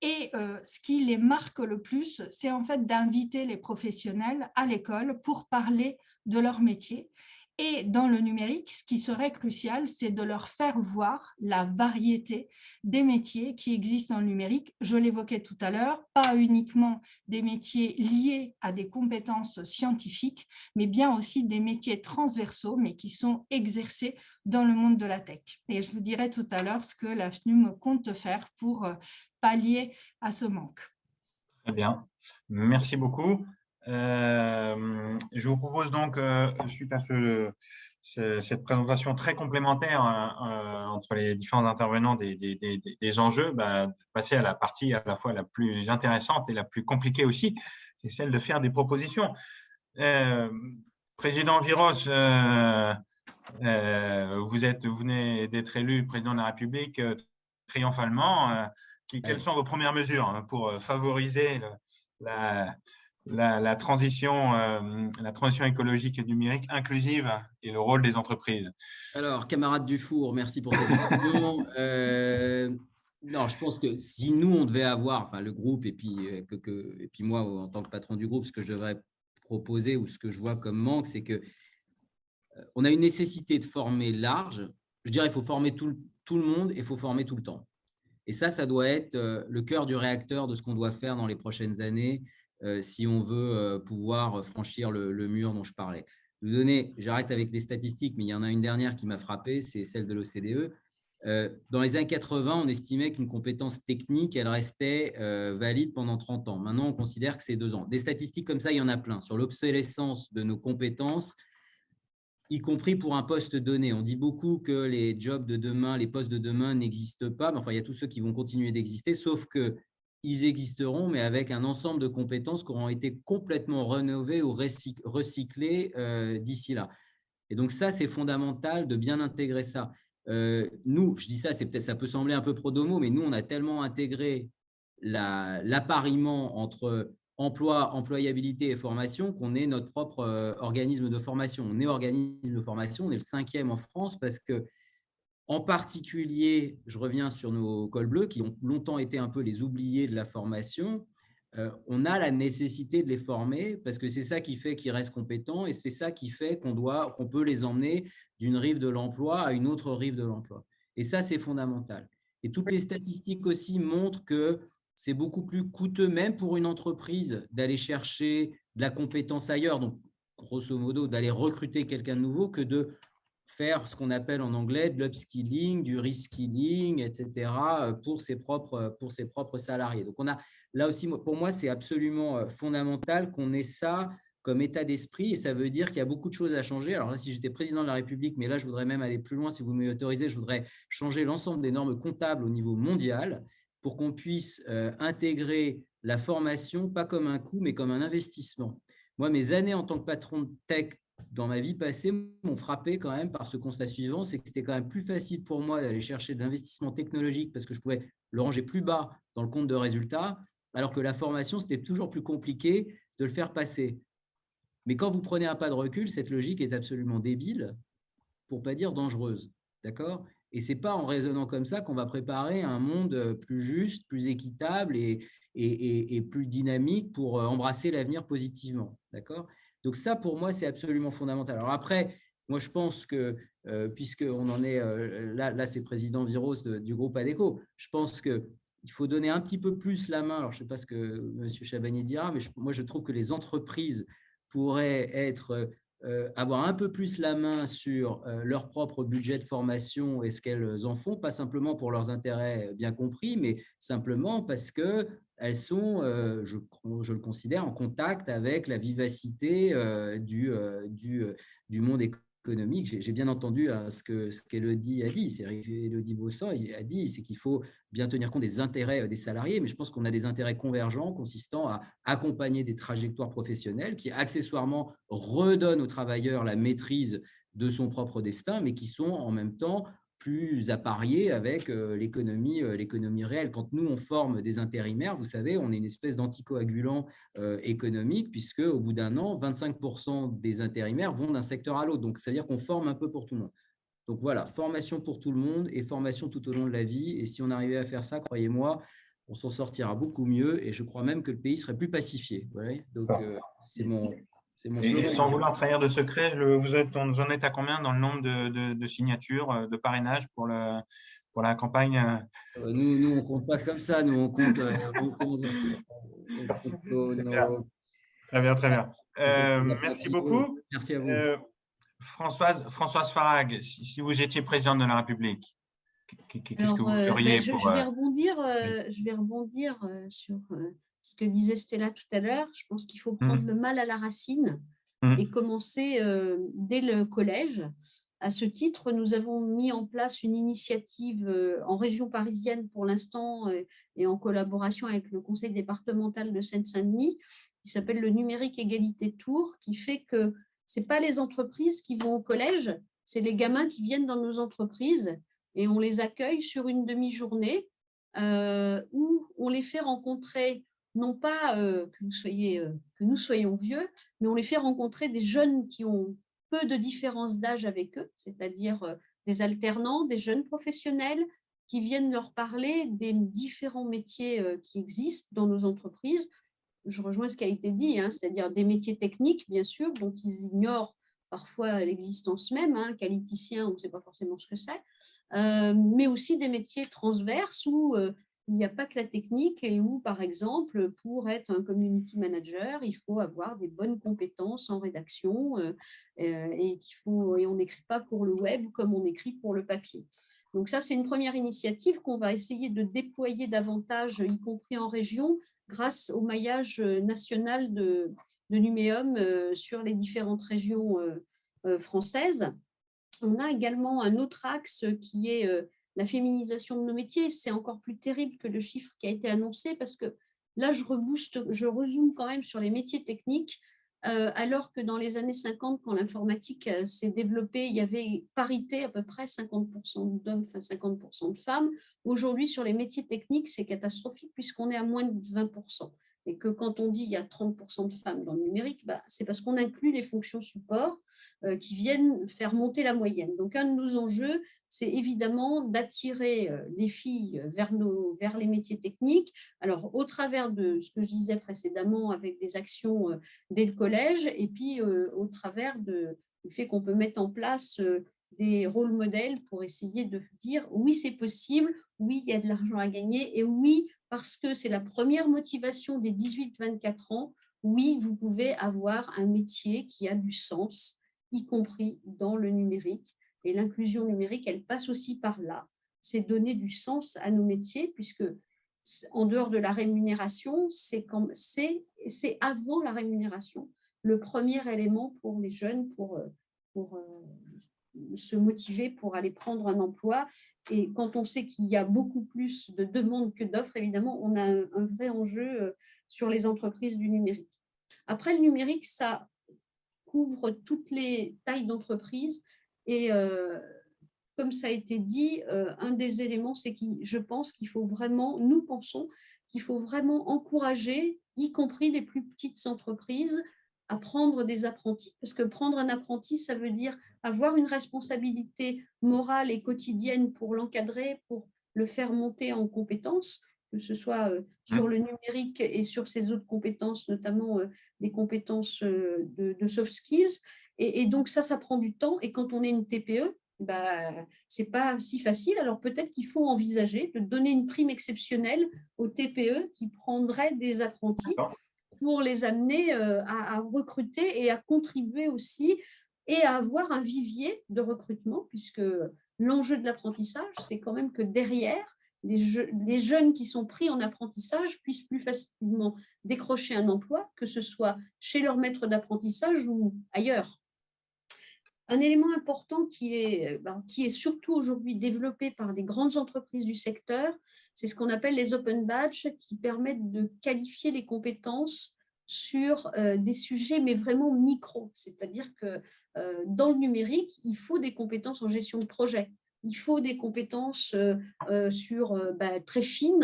Et ce qui les marque le plus, c'est en fait d'inviter les professionnels à l'école pour parler de leur métier Et dans le numérique, ce qui serait crucial, c'est de leur faire voir la variété des métiers qui existent dans le numérique. Je l'évoquais tout à l'heure, pas uniquement des métiers liés à des compétences scientifiques, mais bien aussi des métiers transversaux, mais qui sont exercés dans le monde de la tech. Et je vous dirai tout à l'heure ce que la FNUM compte faire pour euh, pallier à ce manque. Très bien. Merci beaucoup. Euh, je vous propose donc, euh, suite à cette présentation très complémentaire euh, entre les différents intervenants des, enjeux, bah, de passer à la partie à la fois la plus intéressante et la plus compliquée aussi, c'est celle de faire des propositions. président Viros, vous, êtes, vous venez d'être élu président de la République triomphalement. quelles sont vos premières mesures hein, pour favoriser la, la, transition, euh, la transition écologique et numérique inclusive et le rôle des entreprises? Alors, camarade Dufour, merci pour cette question. Euh, non, je pense que si nous, on devait avoir, enfin le groupe et puis, euh, que, et puis moi, en tant que patron du groupe, ce que je devrais proposer ou ce que je vois comme manque, c'est que on a une nécessité de former large. Je dirais, il faut former tout, le monde et il faut former tout le temps. Et ça, ça doit être le cœur du réacteur de ce qu'on doit faire dans les prochaines années euh, si on veut euh, pouvoir franchir le, mur dont je parlais. Je vous donner, j'arrête avec les statistiques, mais il y en a une dernière qui m'a frappé, c'est celle de l'OCDE. Euh, dans les années 80, on estimait qu'une compétence technique, elle restait valide pendant 30 ans. Maintenant, on considère que c'est deux ans. Des statistiques comme ça, il y en a plein. Sur l'obsolescence de nos compétences, y compris pour un poste donné. On dit beaucoup que les jobs de demain, les postes de demain n'existent pas, mais enfin, il y a tous ceux qui vont continuer d'exister, sauf que ils existeront, mais avec un ensemble de compétences qui auront été complètement rénovées ou recyclées euh, d'ici là. Et donc ça, c'est fondamental de bien intégrer ça. Euh, nous, je dis ça, c'est peut-être, ça peut sembler un peu pro-domo, mais nous, on a tellement intégré l'appariement entre emploi, employabilité et formation qu'on est notre propre euh, organisme de formation. On est organisme de formation, on est le cinquième en France parce que en particulier, je reviens sur nos cols bleus qui ont longtemps été un peu les oubliés de la formation. Euh, on a la nécessité de les former parce que c'est ça qui fait qu'ils restent compétents et c'est ça qui fait qu'on doit, qu'on peut les emmener d'une rive de l'emploi à une autre rive de l'emploi. Et ça, c'est fondamental. Et toutes les statistiques aussi montrent que c'est beaucoup plus coûteux, même pour une entreprise, d'aller chercher de la compétence ailleurs, donc grosso modo, d'aller recruter quelqu'un de nouveau, que de faire ce qu'on appelle en anglais de l'upskilling, du reskilling, etc., euh, pour ses, propres, pour ses propres salariés. Donc, on a là aussi, pour moi, c'est absolument euh, fondamental qu'on ait ça comme état d'esprit, et ça veut dire qu'il y a beaucoup de choses à changer. Alors là, si j'étais président de la République, mais là, je voudrais même aller plus loin, si vous m'y autorisez, je voudrais changer l'ensemble des normes comptables au niveau mondial pour qu'on puisse euh, intégrer la formation, pas comme un coût, mais comme un investissement. Moi, mes années en tant que patron de tech dans ma vie passée, m'ont frappé quand même par ce constat suivant, c'est que c'était quand même plus facile pour moi d'aller chercher de l'investissement technologique parce que je pouvais le ranger plus bas dans le compte de résultats, alors que la formation, c'était toujours plus compliqué de le faire passer. Mais quand vous prenez un pas de recul, cette logique est absolument débile, pour pas dire dangereuse. D'accord? Et ce n'est pas en raisonnant comme ça qu'on va préparer un monde plus juste, plus équitable et, et, et plus dynamique pour embrasser l'avenir positivement. D'accord? Donc ça, pour moi, c'est absolument fondamental. Alors après, moi, je pense que, euh, puisqu'on en est, euh, là, là c'est président Viros du groupe ADECO, je pense qu'il faut donner un petit peu plus la main. Alors, je ne sais pas ce que M. Chabanier dira, mais moi, je trouve que les entreprises pourraient être, euh, avoir un peu plus la main sur leur propre budget de formation et ce qu'elles en font, pas simplement pour leurs intérêts bien compris, mais simplement parce que elles sont, euh, je, je, le considère, en contact avec la vivacité euh, du, euh, du, du, monde économique. J'ai bien entendu ce que ce qu'Elodie a dit, c'est Elodie Bossan a dit, c'est qu'il faut bien tenir compte des intérêts des salariés, mais je pense qu'on a des intérêts convergents consistant à accompagner des trajectoires professionnelles qui accessoirement redonnent aux travailleurs la maîtrise de son propre destin, mais qui sont en même temps plus à parier avec euh, l'économie, euh, l'économie réelle. Quand nous, on forme des intérimaires, vous savez, on est une espèce d'anticoagulant euh, économique, puisque au bout d'un an, 25% des intérimaires vont d'un secteur à l'autre. Donc, ça veut dire qu'on forme un peu pour tout le monde. Donc voilà, formation pour tout le monde et formation tout au long de la vie. Et si on arrivait à faire ça, croyez-moi, on s'en sortira beaucoup mieux et je crois même que le pays serait plus pacifié. Donc, c'est mon, Et sans vouloir trahir de secret, vous, êtes, vous en êtes à combien dans le nombre de, signatures, de parrainage pour, le, pour la campagne nous, nous, on ne compte pas comme ça. Nous, on compte. Très bien, très bien. merci beaucoup. Merci à vous. Françoise, Françoise Farag, si, vous étiez présidente de la République, qu'est-ce que vous euh, feriez ben, pour… Je vais euh, rebondir, euh, je vais rebondir sur ce que disait Stella tout à l'heure. Je pense qu'il faut prendre mmh. le mal à la racine mmh. et commencer dès le collège. À ce titre, nous avons mis en place une initiative en région parisienne pour l'instant et en collaboration avec le conseil départemental de Seine-Saint-Denis qui s'appelle le numérique égalité tour, qui fait que ce n'est pas les entreprises qui vont au collège, c'est les gamins qui viennent dans nos entreprises et on les accueille sur une demi-journée euh, où on les fait rencontrer, non pas euh, euh, que nous soyons vieux, mais on les fait rencontrer des jeunes qui ont peu de différence d'âge avec eux, c'est-à-dire des alternants, des jeunes professionnels qui viennent leur parler des différents métiers qui existent dans nos entreprises, je rejoins ce qui a été dit, hein, c'est-à-dire des métiers techniques, bien sûr, dont ils ignorent parfois l'existence même, hein, qualiticien, on ne sait pas forcément ce que c'est, euh, mais aussi des métiers transverses où euh, il n'y a pas que la technique et où, par exemple, pour être un community manager, il faut avoir des bonnes compétences en rédaction euh, et, qu'il faut, et on n'écrit pas pour le web comme on écrit pour le papier. Donc ça, c'est une première initiative qu'on va essayer de déployer davantage, y compris en région, grâce au maillage euh, national de, de Numéum euh, sur les différentes régions euh, françaises. On a également un autre axe qui est la féminisation de nos métiers. C'est encore plus terrible que le chiffre qui a été annoncé parce que là, je rebooste, je rezoome quand même sur les métiers techniques. Euh, alors que dans les années 50, quand l'informatique euh, s'est développée, il y avait parité à peu près 50% d'hommes, 50% de femmes. Aujourd'hui, sur les métiers techniques, c'est catastrophique puisqu'on est à moins de 20% et que quand on dit il y a 30% de femmes dans le numérique, bah, c'est parce qu'on inclut les fonctions support euh, qui viennent faire monter la moyenne. Donc un de nos enjeux, c'est évidemment d'attirer euh, les filles vers, nos, vers les métiers techniques. Alors au travers de ce que je disais précédemment avec des actions euh, dès le collège et puis au travers du fait qu'on peut mettre en place des rôles modèles pour essayer de dire oui, c'est possible, oui, il y a de l'argent à gagner et oui, parce que c'est la première motivation des 18-24 ans, oui, vous pouvez avoir un métier qui a du sens, y compris dans le numérique. Et l'inclusion numérique, elle passe aussi par là. C'est donner du sens à nos métiers, puisque en dehors de la rémunération, c'est avant la rémunération le premier élément pour les jeunes pour, euh, euh, se motiver pour aller prendre un emploi. Et quand on sait qu'il y a beaucoup plus de demandes que d'offres, évidemment, on a un, vrai enjeu euh, sur les entreprises du numérique. Après, le numérique, ça couvre toutes les tailles d'entreprise. Et euh, comme ça a été dit, euh, un des éléments, c'est que je pense qu'il faut vraiment, nous pensons qu'il faut vraiment encourager, y compris les plus petites entreprises, à prendre des apprentis, parce que prendre un apprenti, ça veut dire avoir une responsabilité morale et quotidienne pour l'encadrer, pour le faire monter en compétences, que ce soit euh, sur mmh. le numérique et sur ses autres compétences, notamment euh, des compétences euh, de, soft skills. Et, donc ça, ça prend du temps. Et quand on est une TPE, bah, c'est pas si facile. Alors peut-être qu'il faut envisager de donner une prime exceptionnelle aux TPE qui prendraient des apprentis pour les amener euh, à, recruter et à contribuer aussi et à avoir un vivier de recrutement, puisque l'enjeu de l'apprentissage, c'est quand même que derrière, les, les, jeunes qui sont pris en apprentissage puissent plus facilement décrocher un emploi, que ce soit chez leur maître d'apprentissage ou ailleurs. Un élément important qui est, ben, qui est surtout aujourd'hui développé par les grandes entreprises du secteur, c'est ce qu'on appelle les open badges qui permettent de qualifier les compétences sur euh, des sujets, mais vraiment micro. C'est-à-dire que euh, dans le numérique, il faut des compétences en gestion de projet. Il faut des compétences euh, sur, bah, très fines.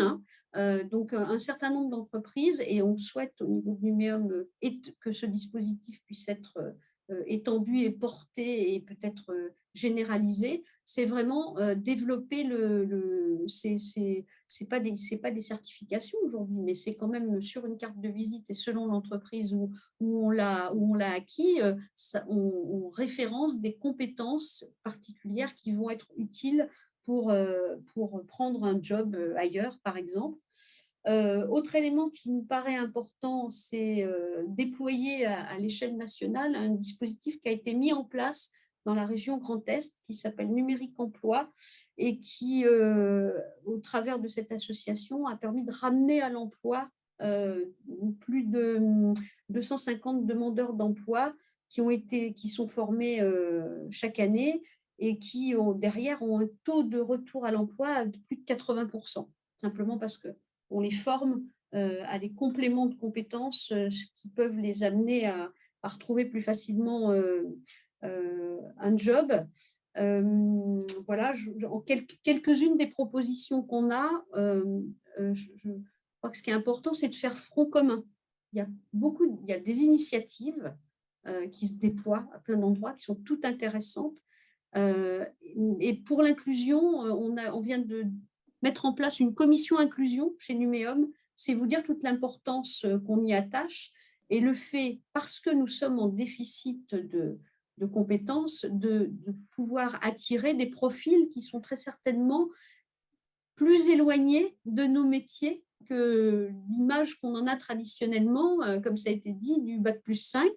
Hein. donc, un certain nombre d'entreprises, et on souhaite au niveau de Numéum que ce dispositif puisse être étendu et porté et peut-être généralisé, c'est vraiment développer le, le c'est pas des pas des certifications aujourd'hui, mais c'est quand même sur une carte de visite et selon l'entreprise où, on l'a où on l'a acquis, ça, on, référence des compétences particulières qui vont être utiles pour pour prendre un job ailleurs, par exemple. Euh, autre élément qui nous paraît important, c'est déployer à l'échelle nationale un dispositif qui a été mis en place dans la région Grand Est qui s'appelle Numérique Emploi et qui, euh, au travers de cette association, a permis de ramener à l'emploi euh, plus de 250 demandeurs d'emploi qui, ont été, qui sont formés euh, chaque année et qui, derrière, ont un taux de retour à l'emploi de plus de 80%, simplement parce qu'on les forme à des compléments de compétences qui peuvent les amener à, retrouver plus facilement euh, un job. Euh, voilà, quelques-unes des propositions qu'on a, euh, je, crois que ce qui est important, c'est de faire front commun. Il y a beaucoup, il y a des initiatives qui se déploient à plein d'endroits, qui sont toutes intéressantes. et pour l'inclusion, on, on, vient de mettre en place une commission inclusion chez Numéum. C'est vous dire toute l'importance qu'on y attache et le fait, parce que nous sommes en déficit de, de compétences, de, pouvoir attirer des profils qui sont très certainement plus éloignés de nos métiers que l'image qu'on en a traditionnellement, euh, comme ça a été dit, du bac plus 5,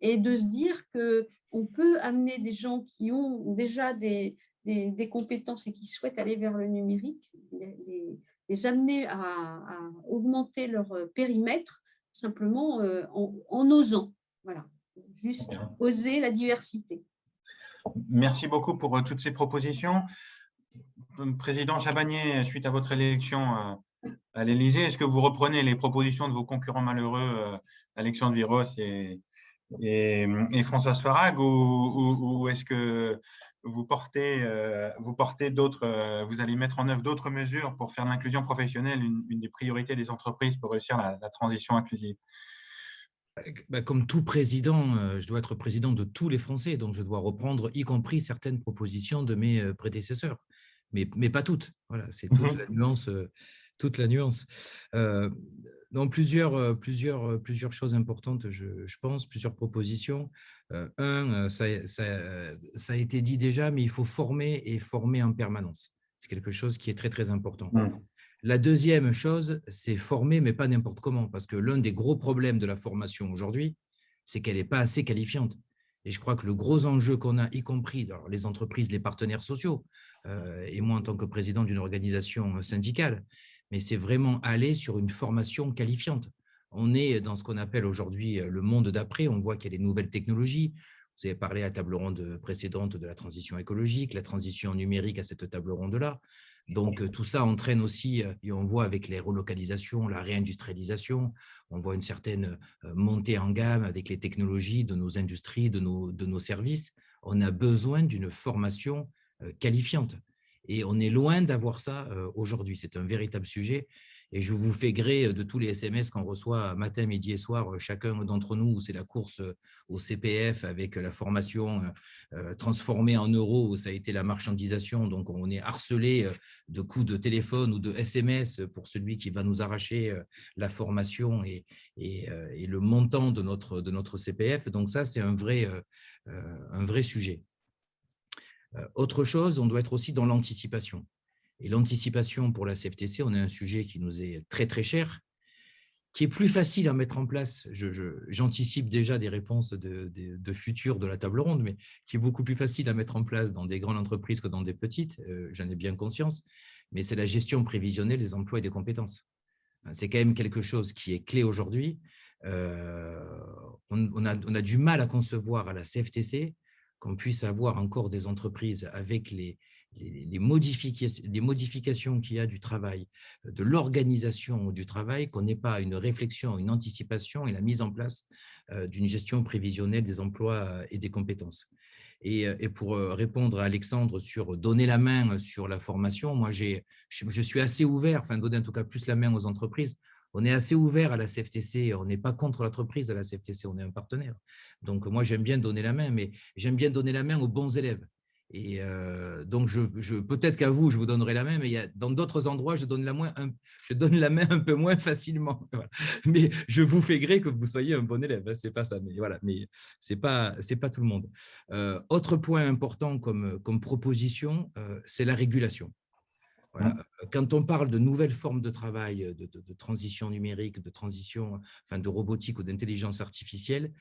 et de se dire qu'on peut amener des gens qui ont déjà des, des, compétences et qui souhaitent aller vers le numérique, les, les amener à, augmenter leur périmètre simplement euh, en, en osant. Voilà juste oser la diversité. Merci beaucoup pour euh, toutes ces propositions. Président Chabagnier, suite à votre élection euh, à l'Élysée, est-ce que vous reprenez les propositions de vos concurrents malheureux, euh, Alexandre Viros et, et, Françoise Farag, ou, est-ce que vous portez, vous portez d'autres, vous allez mettre en œuvre d'autres mesures pour faire l'inclusion professionnelle une, des priorités des entreprises pour réussir la transition inclusive? Bah, comme tout président, euh, je dois être président de tous les Français, donc je dois reprendre, y compris certaines propositions de mes euh, prédécesseurs, mais, mais pas toutes. Voilà, c'est toute mmh la nuance. Euh, toute la nuance. donc plusieurs, plusieurs, plusieurs choses importantes, je, pense, plusieurs propositions. un, ça, ça, a été dit déjà, mais il faut former et former en permanence. C'est quelque chose qui est très très important. Mmh. La deuxième chose, c'est former, mais pas n'importe comment, parce que l'un des gros problèmes de la formation aujourd'hui, c'est qu'elle n'est pas assez qualifiante. Et je crois que le gros enjeu qu'on a, y compris dans les entreprises, les partenaires sociaux, euh, et moi en tant que président d'une organisation syndicale, mais c'est vraiment aller sur une formation qualifiante. On est dans ce qu'on appelle aujourd'hui le monde d'après, on voit qu'il y a les nouvelles technologies. Vous avez parlé à la table ronde précédente de la transition écologique, la transition numérique à cette table ronde-là. Donc tout ça entraîne aussi, et on voit avec les relocalisations, la réindustrialisation, on voit une certaine montée en gamme avec les technologies de nos industries, de nos, de nos services. On a besoin d'une formation qualifiante. Et on est loin d'avoir ça aujourd'hui. C'est un véritable sujet. Et je vous fais gré de tous les SMS qu'on reçoit matin, midi et soir, chacun d'entre nous, c'est la course au CPF avec la formation transformée en euros, où ça a été la marchandisation. Donc, on est harcelé de coups de téléphone ou de SMS pour celui qui va nous arracher la formation et le montant de notre, de notre CPF. Donc, ça, c'est un vrai, un vrai sujet. Autre chose, on doit être aussi dans l'anticipation. Et l'anticipation pour la CFTC, on a un sujet qui nous est très très cher, qui est plus facile à mettre en place. J'anticipe déjà des réponses de, de, futures de la table ronde, mais qui est beaucoup plus facile à mettre en place dans des grandes entreprises que dans des petites. Euh, j'en ai bien conscience, mais c'est la gestion prévisionnelle des emplois et des compétences. C'est quand même quelque chose qui est clé aujourd'hui. Euh, on, a, on a du mal à concevoir à la CFTC qu'on puisse avoir encore des entreprises avec les, modifications, les modifications qu'il y a du travail, de l'organisation du travail, qu'on n'ait pas une réflexion, une anticipation et la mise en place euh, d'une gestion prévisionnelle des emplois euh, et des compétences. Et, euh, pour répondre à Alexandre sur donner la main sur la formation, moi je, je suis assez ouvert, enfin donner en tout cas plus la main aux entreprises. On est assez ouvert à la CFTC, on n'est pas contre l'entreprise à la CFTC, on est un partenaire. Donc moi j'aime bien donner la main, mais j'aime bien donner la main aux bons élèves. Et donc, je, peut-être qu'à vous, je vous donnerai la main, mais dans d'autres endroits, je donne, la main un peu moins facilement. Mais je vous fais gré que vous soyez un bon élève, hein, c'est pas ça. Mais voilà, mais c'est pas, tout le monde. autre point important comme, comme proposition, c'est la régulation. Voilà. Quand on parle de nouvelles formes de travail, de, de, transition numérique, de transition, enfin de robotique ou d'intelligence artificielle,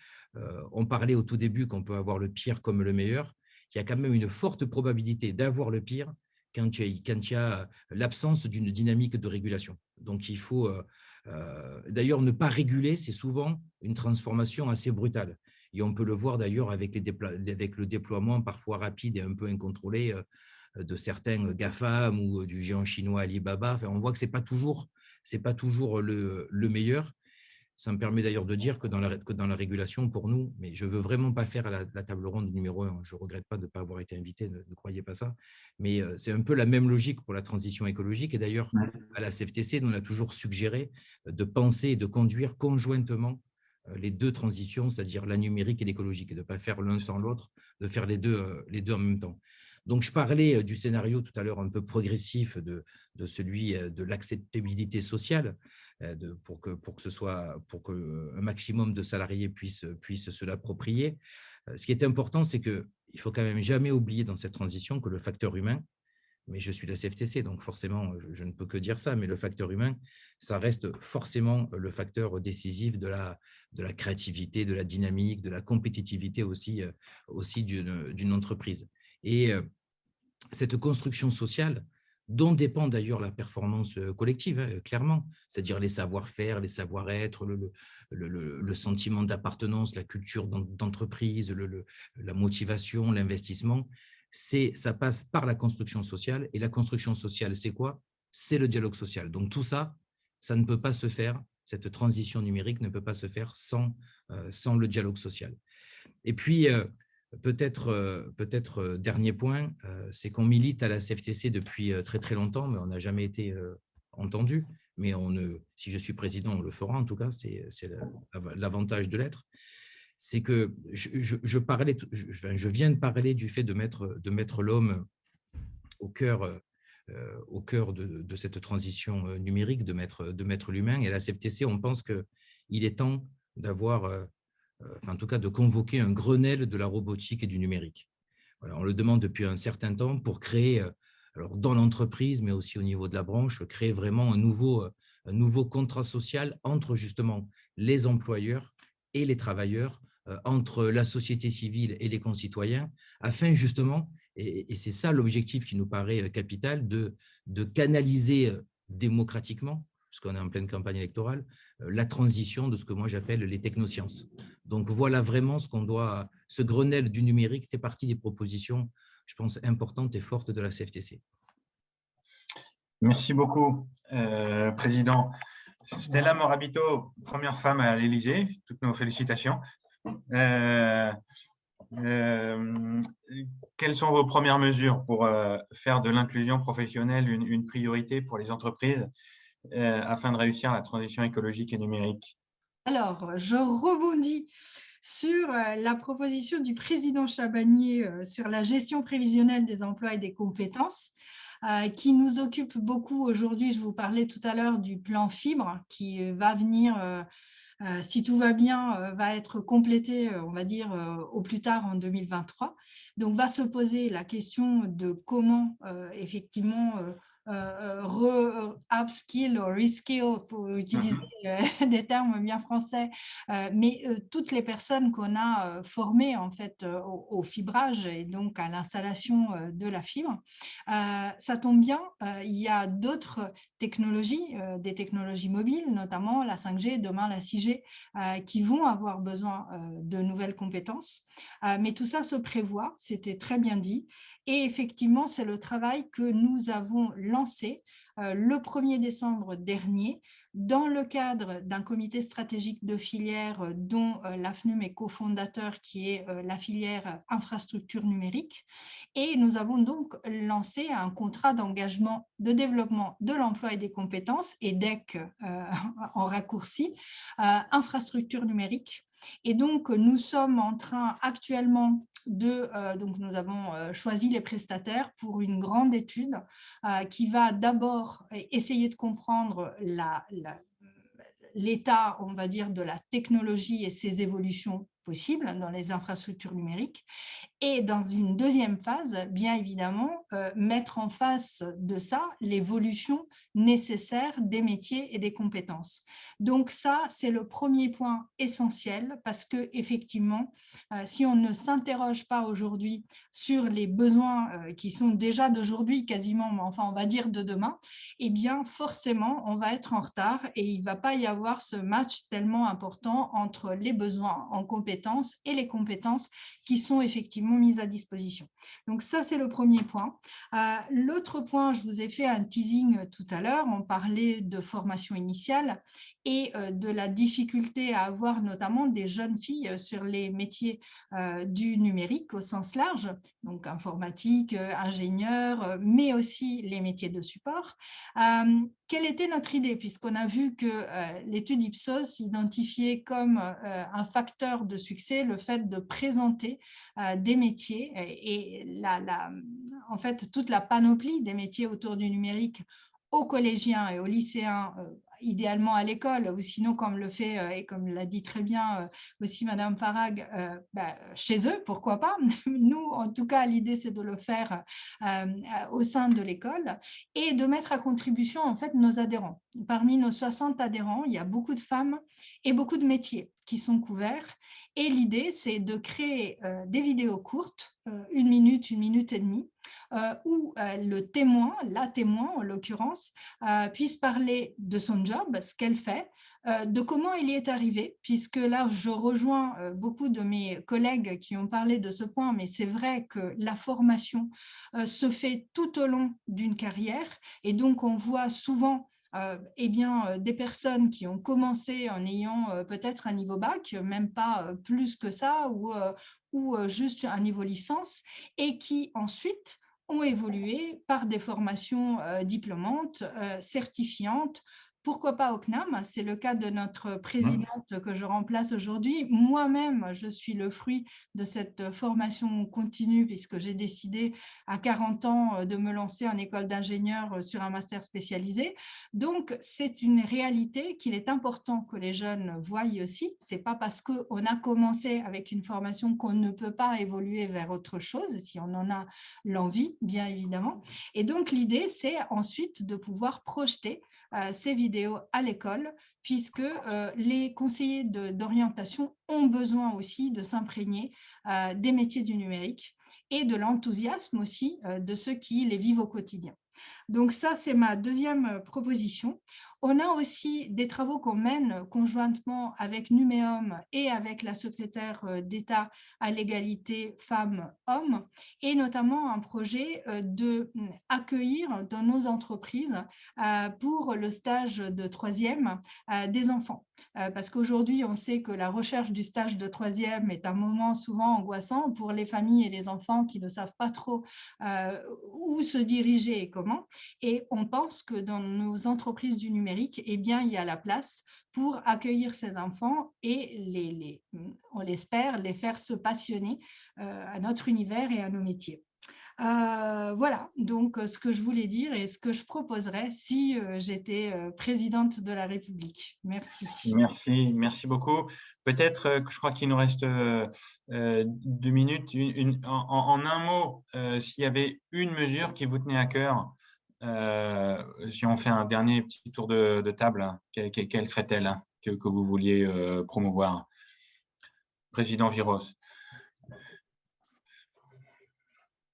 on parlait au tout début qu'on peut avoir le pire comme le meilleur il y a quand même une forte probabilité d'avoir le pire quand il y a, l'absence d'une dynamique de régulation. Donc, il faut euh, euh, d'ailleurs ne pas réguler, c'est souvent une transformation assez brutale. Et on peut le voir d'ailleurs avec, avec, le déploiement parfois rapide et un peu incontrôlé euh, de certains GAFAM ou du géant chinois Alibaba. Enfin, on voit que ce n'est pas toujours, pas toujours le, le meilleur. Ça me permet d'ailleurs de dire que dans, la, que dans la régulation, pour nous, mais je ne veux vraiment pas faire la, table ronde numéro un, je ne regrette pas de ne pas avoir été invité, ne, croyez pas ça, mais euh, c'est un peu la même logique pour la transition écologique. Et d'ailleurs, à la CFTC, nous, on a toujours suggéré de penser et de conduire conjointement euh, les deux transitions, c'est-à-dire la numérique et l'écologique, et de ne pas faire l'un sans l'autre, de faire les deux, euh, les deux en même temps. Donc, je parlais du scénario tout à l'heure un peu progressif de, celui de l'acceptabilité sociale. Pour, que, pour que ce soit pour que un maximum de salariés puissent, puissent se l'approprier. Ce qui est important, c'est qu'il ne faut quand même jamais oublier dans cette transition que le facteur humain, mais je suis la CFTC, donc forcément, je, ne peux que dire ça, mais le facteur humain, ça reste forcément le facteur décisif de la, de la créativité, de la dynamique, de la compétitivité aussi, aussi d'une entreprise. Et cette construction sociale, dont dépend d'ailleurs la performance collective, hein, clairement, c'est-à-dire les savoir-faire, les savoir-être, le, sentiment d'appartenance, la culture d'entreprise, la motivation, l'investissement, ça passe par la construction sociale. Et la construction sociale, c'est quoi? C'est le dialogue social. Donc tout ça, ça ne peut pas se faire, cette transition numérique ne peut pas se faire sans, sans le dialogue social. Et puis, euh, peut-être euh, dernier point, euh, c'est qu'on milite à la CFTC depuis très très longtemps, mais on n'a jamais été entendu. Mais on si je suis président, on le fera en tout cas, c'est l'avantage de l'être. C'est que je, parlais, je, viens de parler du fait de mettre, de mettre l'homme au cœur, au cœur de, cette transition numérique, de mettre, de mettre l'humain. Et à la CFTC, on pense qu'il est temps d'avoir euh, enfin en tout cas de convoquer un Grenelle de la robotique et du numérique. on le demande depuis un certain temps pour créer, euh, alors dans l'entreprise, mais aussi au niveau de la branche, créer vraiment un nouveau, euh, un nouveau contrat social entre justement les employeurs et les travailleurs, entre la société civile et les concitoyens, afin justement, et, c'est ça l'objectif qui nous paraît capital, de canaliser démocratiquement puisqu'on est en pleine campagne électorale, euh, la transition de ce que moi j'appelle les technosciences. Donc voilà vraiment ce qu'on doit, ce Grenelle du numérique fait partie des propositions, je pense, importantes et fortes de la CFTC. Merci beaucoup, euh, Président. Stella Morabito, première femme à l'Élysée, toutes nos félicitations. Euh, quelles sont vos premières mesures pour faire de l'inclusion professionnelle une, priorité pour les entreprises euh, afin de réussir la transition écologique et numérique Alors, je rebondis sur euh, la proposition du président Chabanier euh, sur la gestion prévisionnelle des emplois et des compétences, qui nous occupe beaucoup aujourd'hui. Je vous parlais tout à l'heure du plan fibre qui va venir, si tout va bien, va être complété, on va dire, au plus tard en 2023. Donc, va se poser la question de comment, effectivement, euh, re-upskill ou reskill pour utiliser euh, des termes bien français, euh, mais toutes les personnes qu'on a formées en fait au, fibrage et donc à l'installation de la fibre. ça tombe bien, il y a d'autres technologies, des technologies mobiles, notamment la 5G, demain la 6G, qui vont avoir besoin de nouvelles compétences. mais tout ça se prévoit, c'était très bien dit. Et effectivement, c'est le travail que nous avons lancé euh, le 1er décembre dernier dans le cadre d'un comité stratégique de filière euh, dont euh, l'AFNUM est cofondateur, qui est euh, la filière infrastructure numérique. Et nous avons donc lancé un contrat d'engagement de développement de l'emploi et des compétences, et DEC en raccourci, infrastructure numérique. Et donc, nous sommes en train actuellement de, donc nous avons choisi les prestataires pour une grande étude qui va d'abord essayer de comprendre l'état, on va dire, de la technologie et ses évolutions dans les infrastructures numériques et dans une deuxième phase, bien évidemment, euh, mettre en face de ça l'évolution nécessaire des métiers et des compétences. Donc ça, c'est le premier point essentiel parce que effectivement, euh, si on ne s'interroge pas aujourd'hui sur les besoins euh, qui sont déjà d'aujourd'hui quasiment, enfin on va dire de demain, eh bien forcément, on va être en retard et il ne va pas y avoir ce match tellement important entre les besoins en compétences et les compétences qui sont effectivement mise à disposition. Donc ça, c'est le premier point. Euh, l'autre point, je vous ai fait un teasing tout à l'heure, on parlait de formation initiale et euh, de la difficulté à avoir notamment des jeunes filles sur les métiers euh, du numérique au sens large, donc informatique, ingénieur, mais aussi les métiers de support. Quelle était notre idée Puisqu'on a vu que l'étude Ipsos identifiait comme un facteur de succès le fait de présenter des métiers. Et, en fait toute la panoplie des métiers autour du numérique aux collégiens et aux lycéens idéalement à l'école, ou sinon, comme le fait, euh, et comme l'a dit très bien euh, aussi Madame Farag, euh, bah, chez eux, pourquoi pas Nous, en tout cas, l'idée, c'est de le faire au sein de l'école et de mettre à contribution, en fait, nos adhérents. Parmi nos 60 adhérents, il y a beaucoup de femmes et beaucoup de métiers qui sont couverts. Et l'idée, c'est de créer des vidéos courtes, une minute, une minute et demie, euh, où euh, le témoin, la témoin en l'occurrence, euh, puisse parler de son job, ce qu'elle fait, de comment il y est arrivé, puisque là, je rejoins beaucoup de mes collègues qui ont parlé de ce point, mais c'est vrai que la formation se fait tout au long d'une carrière, et donc on voit souvent eh bien, des personnes qui ont commencé en ayant peut-être un niveau bac, même pas plus que ça, ou, ou juste un niveau licence, et qui ensuite ont évolué par des formations euh, diplômantes, euh, certifiantes, pourquoi pas au CNAM? C'est le cas de notre présidente que je remplace aujourd'hui. Moi-même, je suis le fruit de cette formation continue puisque j'ai décidé à 40 ans de me lancer en école d'ingénieur sur un master spécialisé. Donc, c'est une réalité qu'il est important que les jeunes voient aussi. C'est pas parce qu'on a commencé avec une formation qu'on ne peut pas évoluer vers autre chose, si on en a l'envie, bien évidemment. Et donc, l'idée, c'est ensuite de pouvoir projeter euh, ces vidéos à l'école, puisque euh, les conseillers d'orientation ont besoin aussi de s'imprégner euh, des métiers du numérique et de l'enthousiasme aussi de ceux qui les vivent au quotidien. Donc ça, c'est ma deuxième proposition. On a aussi des travaux qu'on mène conjointement avec Numéum et avec la secrétaire euh, d'État à l'égalité femmes-hommes, et notamment un projet euh, de hum, accueillir dans nos entreprises euh, pour le stage de troisième des enfants. Parce qu'aujourd'hui, on sait que la recherche du stage de troisième est un moment souvent angoissant pour les familles et les enfants qui ne savent pas trop où se diriger et comment. Et on pense que dans nos entreprises du numérique, eh bien, il y a la place pour accueillir ces enfants et, les, on l'espère, les faire se passionner euh, à notre univers et à nos métiers. Euh, voilà, donc ce que je voulais dire et ce que je proposerais si euh, j'étais présidente de la République. Merci. Merci, merci beaucoup. Peut-être je crois qu'il nous reste deux minutes. en, un mot, s'il y avait une mesure qui vous tenait à cœur euh, si on fait un dernier petit tour de, table, quelle, serait-elle que, vous vouliez euh, promouvoir? Président Viros.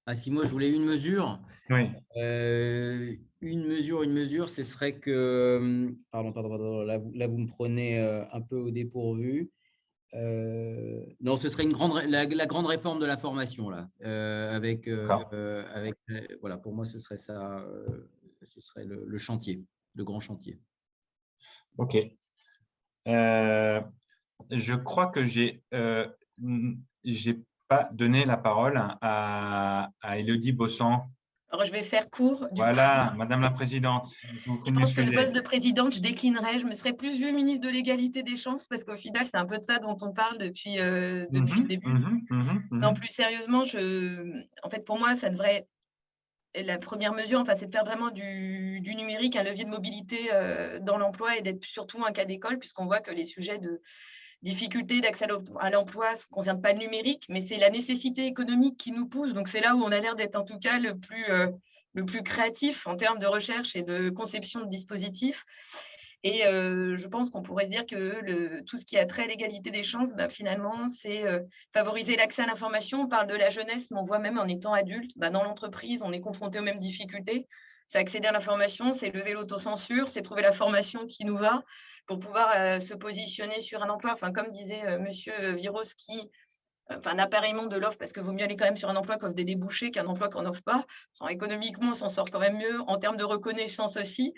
Ah, si moi je voulais une mesure, oui. Euh, une mesure, une mesure, ce serait que, pardon, pardon, là, là, vous me prenez un peu au dépourvu. Euh, non, ce serait une grande, la, grande réforme de la formation là, euh, avec, euh, avec, voilà, pour moi, ce serait ça, ce serait le, chantier, le grand chantier. Ok. Je crois que j'ai j'ai pas donné la parole à, à Elodie Bossan. Alors, je vais faire court. voilà, Madame la Présidente. Je, pense que le poste de présidente, je déclinerai. Je me serais plus vue ministre de l'égalité des chances parce qu'au final, c'est un peu de ça dont on parle depuis, euh, depuis le mhm, début. Mhm, mhm, non, plus sérieusement, je... en fait, pour moi, ça devrait la première mesure, enfin, c'est de faire vraiment du, du, numérique un levier de mobilité euh, dans l'emploi et d'être surtout un cas d'école, puisqu'on voit que les sujets de difficulté d'accès à l'emploi ne concernent pas le numérique, mais c'est la nécessité économique qui nous pousse. Donc, c'est là où on a l'air d'être en tout cas le plus, euh, créatif en termes de recherche et de conception de dispositifs. Et euh, je pense qu'on pourrait se dire que tout ce qui a trait à l'égalité des chances, bah, finalement, c'est euh, favoriser l'accès à l'information. On parle de la jeunesse, mais on voit même en étant adulte, bah, dans l'entreprise, on est confronté aux mêmes difficultés. C'est accéder à l'information, c'est lever l'autocensure, c'est trouver la formation qui nous va pour pouvoir euh, se positionner sur un emploi. Enfin, comme disait Monsieur Viroski, enfin, un appareillement de l'offre, parce qu'il vaut mieux aller quand même sur un emploi qui offre des débouchés qu'un emploi qu'on n'offre pas. économiquement, on s'en sort quand même mieux, en termes de reconnaissance aussi.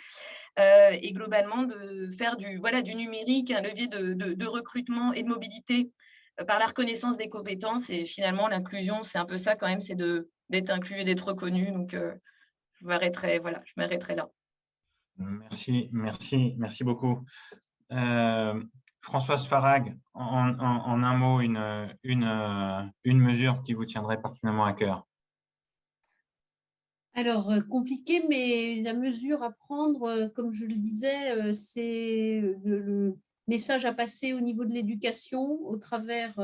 Euh, et globalement, de faire du, voilà, du numérique un levier de, recrutement et de mobilité euh, par la reconnaissance des compétences. Et finalement, l'inclusion, c'est un peu ça quand même, c'est d'être inclus et d'être reconnu. Donc, euh, je m'arrêterai voilà, je m'arrêterai là. Merci, merci, merci beaucoup. Françoise Farag, en, un mot, une, une, mesure qui vous tiendrait particulièrement à cœur alors, euh, compliqué, mais la mesure à prendre, euh, comme je le disais, euh, c'est le, message à passer au niveau de l'éducation au travers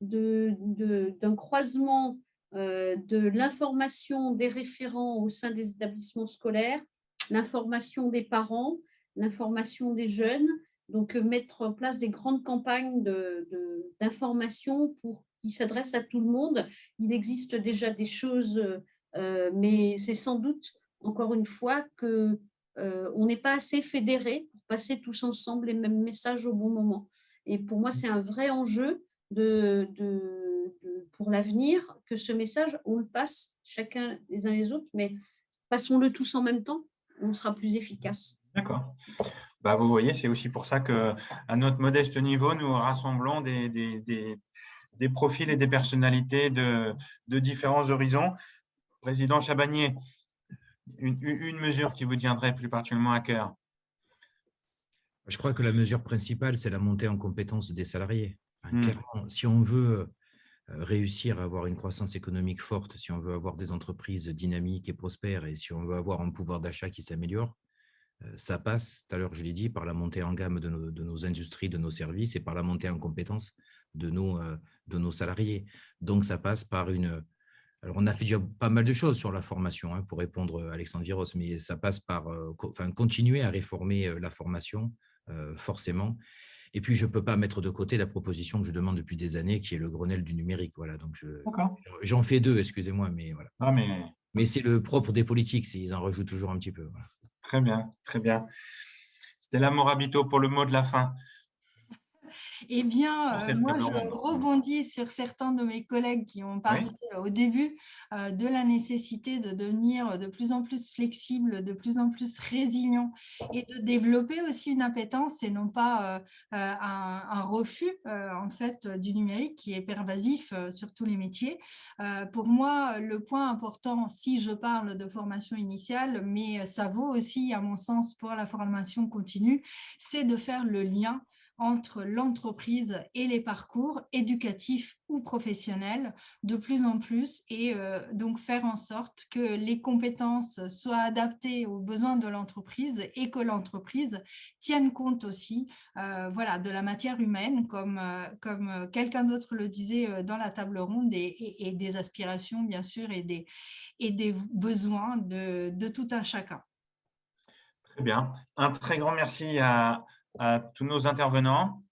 d'un croisement de l'information des référents au sein des établissements scolaires, l'information des parents, l'information des jeunes, donc, euh, mettre en place des grandes campagnes d'information pour qui s'adressent à tout le monde. Il existe déjà des choses, euh, mais c'est sans doute, encore une fois, que euh, on n'est pas assez fédérés pour passer tous ensemble les mêmes messages au bon moment. Et pour moi, c'est un vrai enjeu de, pour l'avenir que ce message, on le passe chacun les uns les autres, mais passons-le tous en même temps, on sera plus efficace. D'accord. Bah, vous voyez, c'est aussi pour ça qu'à notre modeste niveau, nous rassemblons des, des, profils et des personnalités de, de, différents horizons. Président Chabagnier, une, mesure qui vous tiendrait plus particulièrement à cœur? Je crois que la mesure principale, c'est la montée en compétence des salariés. Hmm. si on veut réussir à avoir une croissance économique forte, si on veut avoir des entreprises dynamiques et prospères et si on veut avoir un pouvoir d'achat qui s'améliore, euh, ça passe, tout à l'heure je l'ai dit, par la montée en gamme de nos, industries, de nos services et par la montée en compétences de nos, euh, de nos salariés. Donc ça passe par une... Alors on a fait déjà pas mal de choses sur la formation hein, pour répondre à Alexandre Viros, mais ça passe par euh, enfin, continuer à réformer la formation, forcément. Et puis, je ne peux pas mettre de côté la proposition que je demande depuis des années, qui est le Grenelle du numérique. Voilà, donc j'en fais deux, excusez-moi, mais voilà. mais... mais c'est le propre des politiques, ils en rajoutent toujours un petit peu. Voilà. Très bien, très bien. C'était Morabito pour le mot de la fin. Eh bien, euh, moi, je rebondis sur certains de mes collègues qui ont parlé au début euh, de la nécessité de devenir de plus en plus flexible, de plus en plus résilient et de développer aussi une appétence et non pas euh, un, refus en fait du numérique qui est pervasif sur tous les métiers. pour moi, le point important, si je parle de formation initiale, mais ça vaut aussi, à mon sens, pour la formation continue, c'est de faire le lien entre l'entreprise et les parcours éducatifs ou professionnels de plus en plus et euh, donc faire en sorte que les compétences soient adaptées aux besoins de l'entreprise et que l'entreprise tienne compte aussi euh, voilà, de la matière humaine, comme, euh, comme quelqu'un d'autre le disait dans la table ronde, et, des aspirations, bien sûr, et des, et des besoins de, de tout un chacun. Très bien. Un très grand merci à à tous nos intervenants.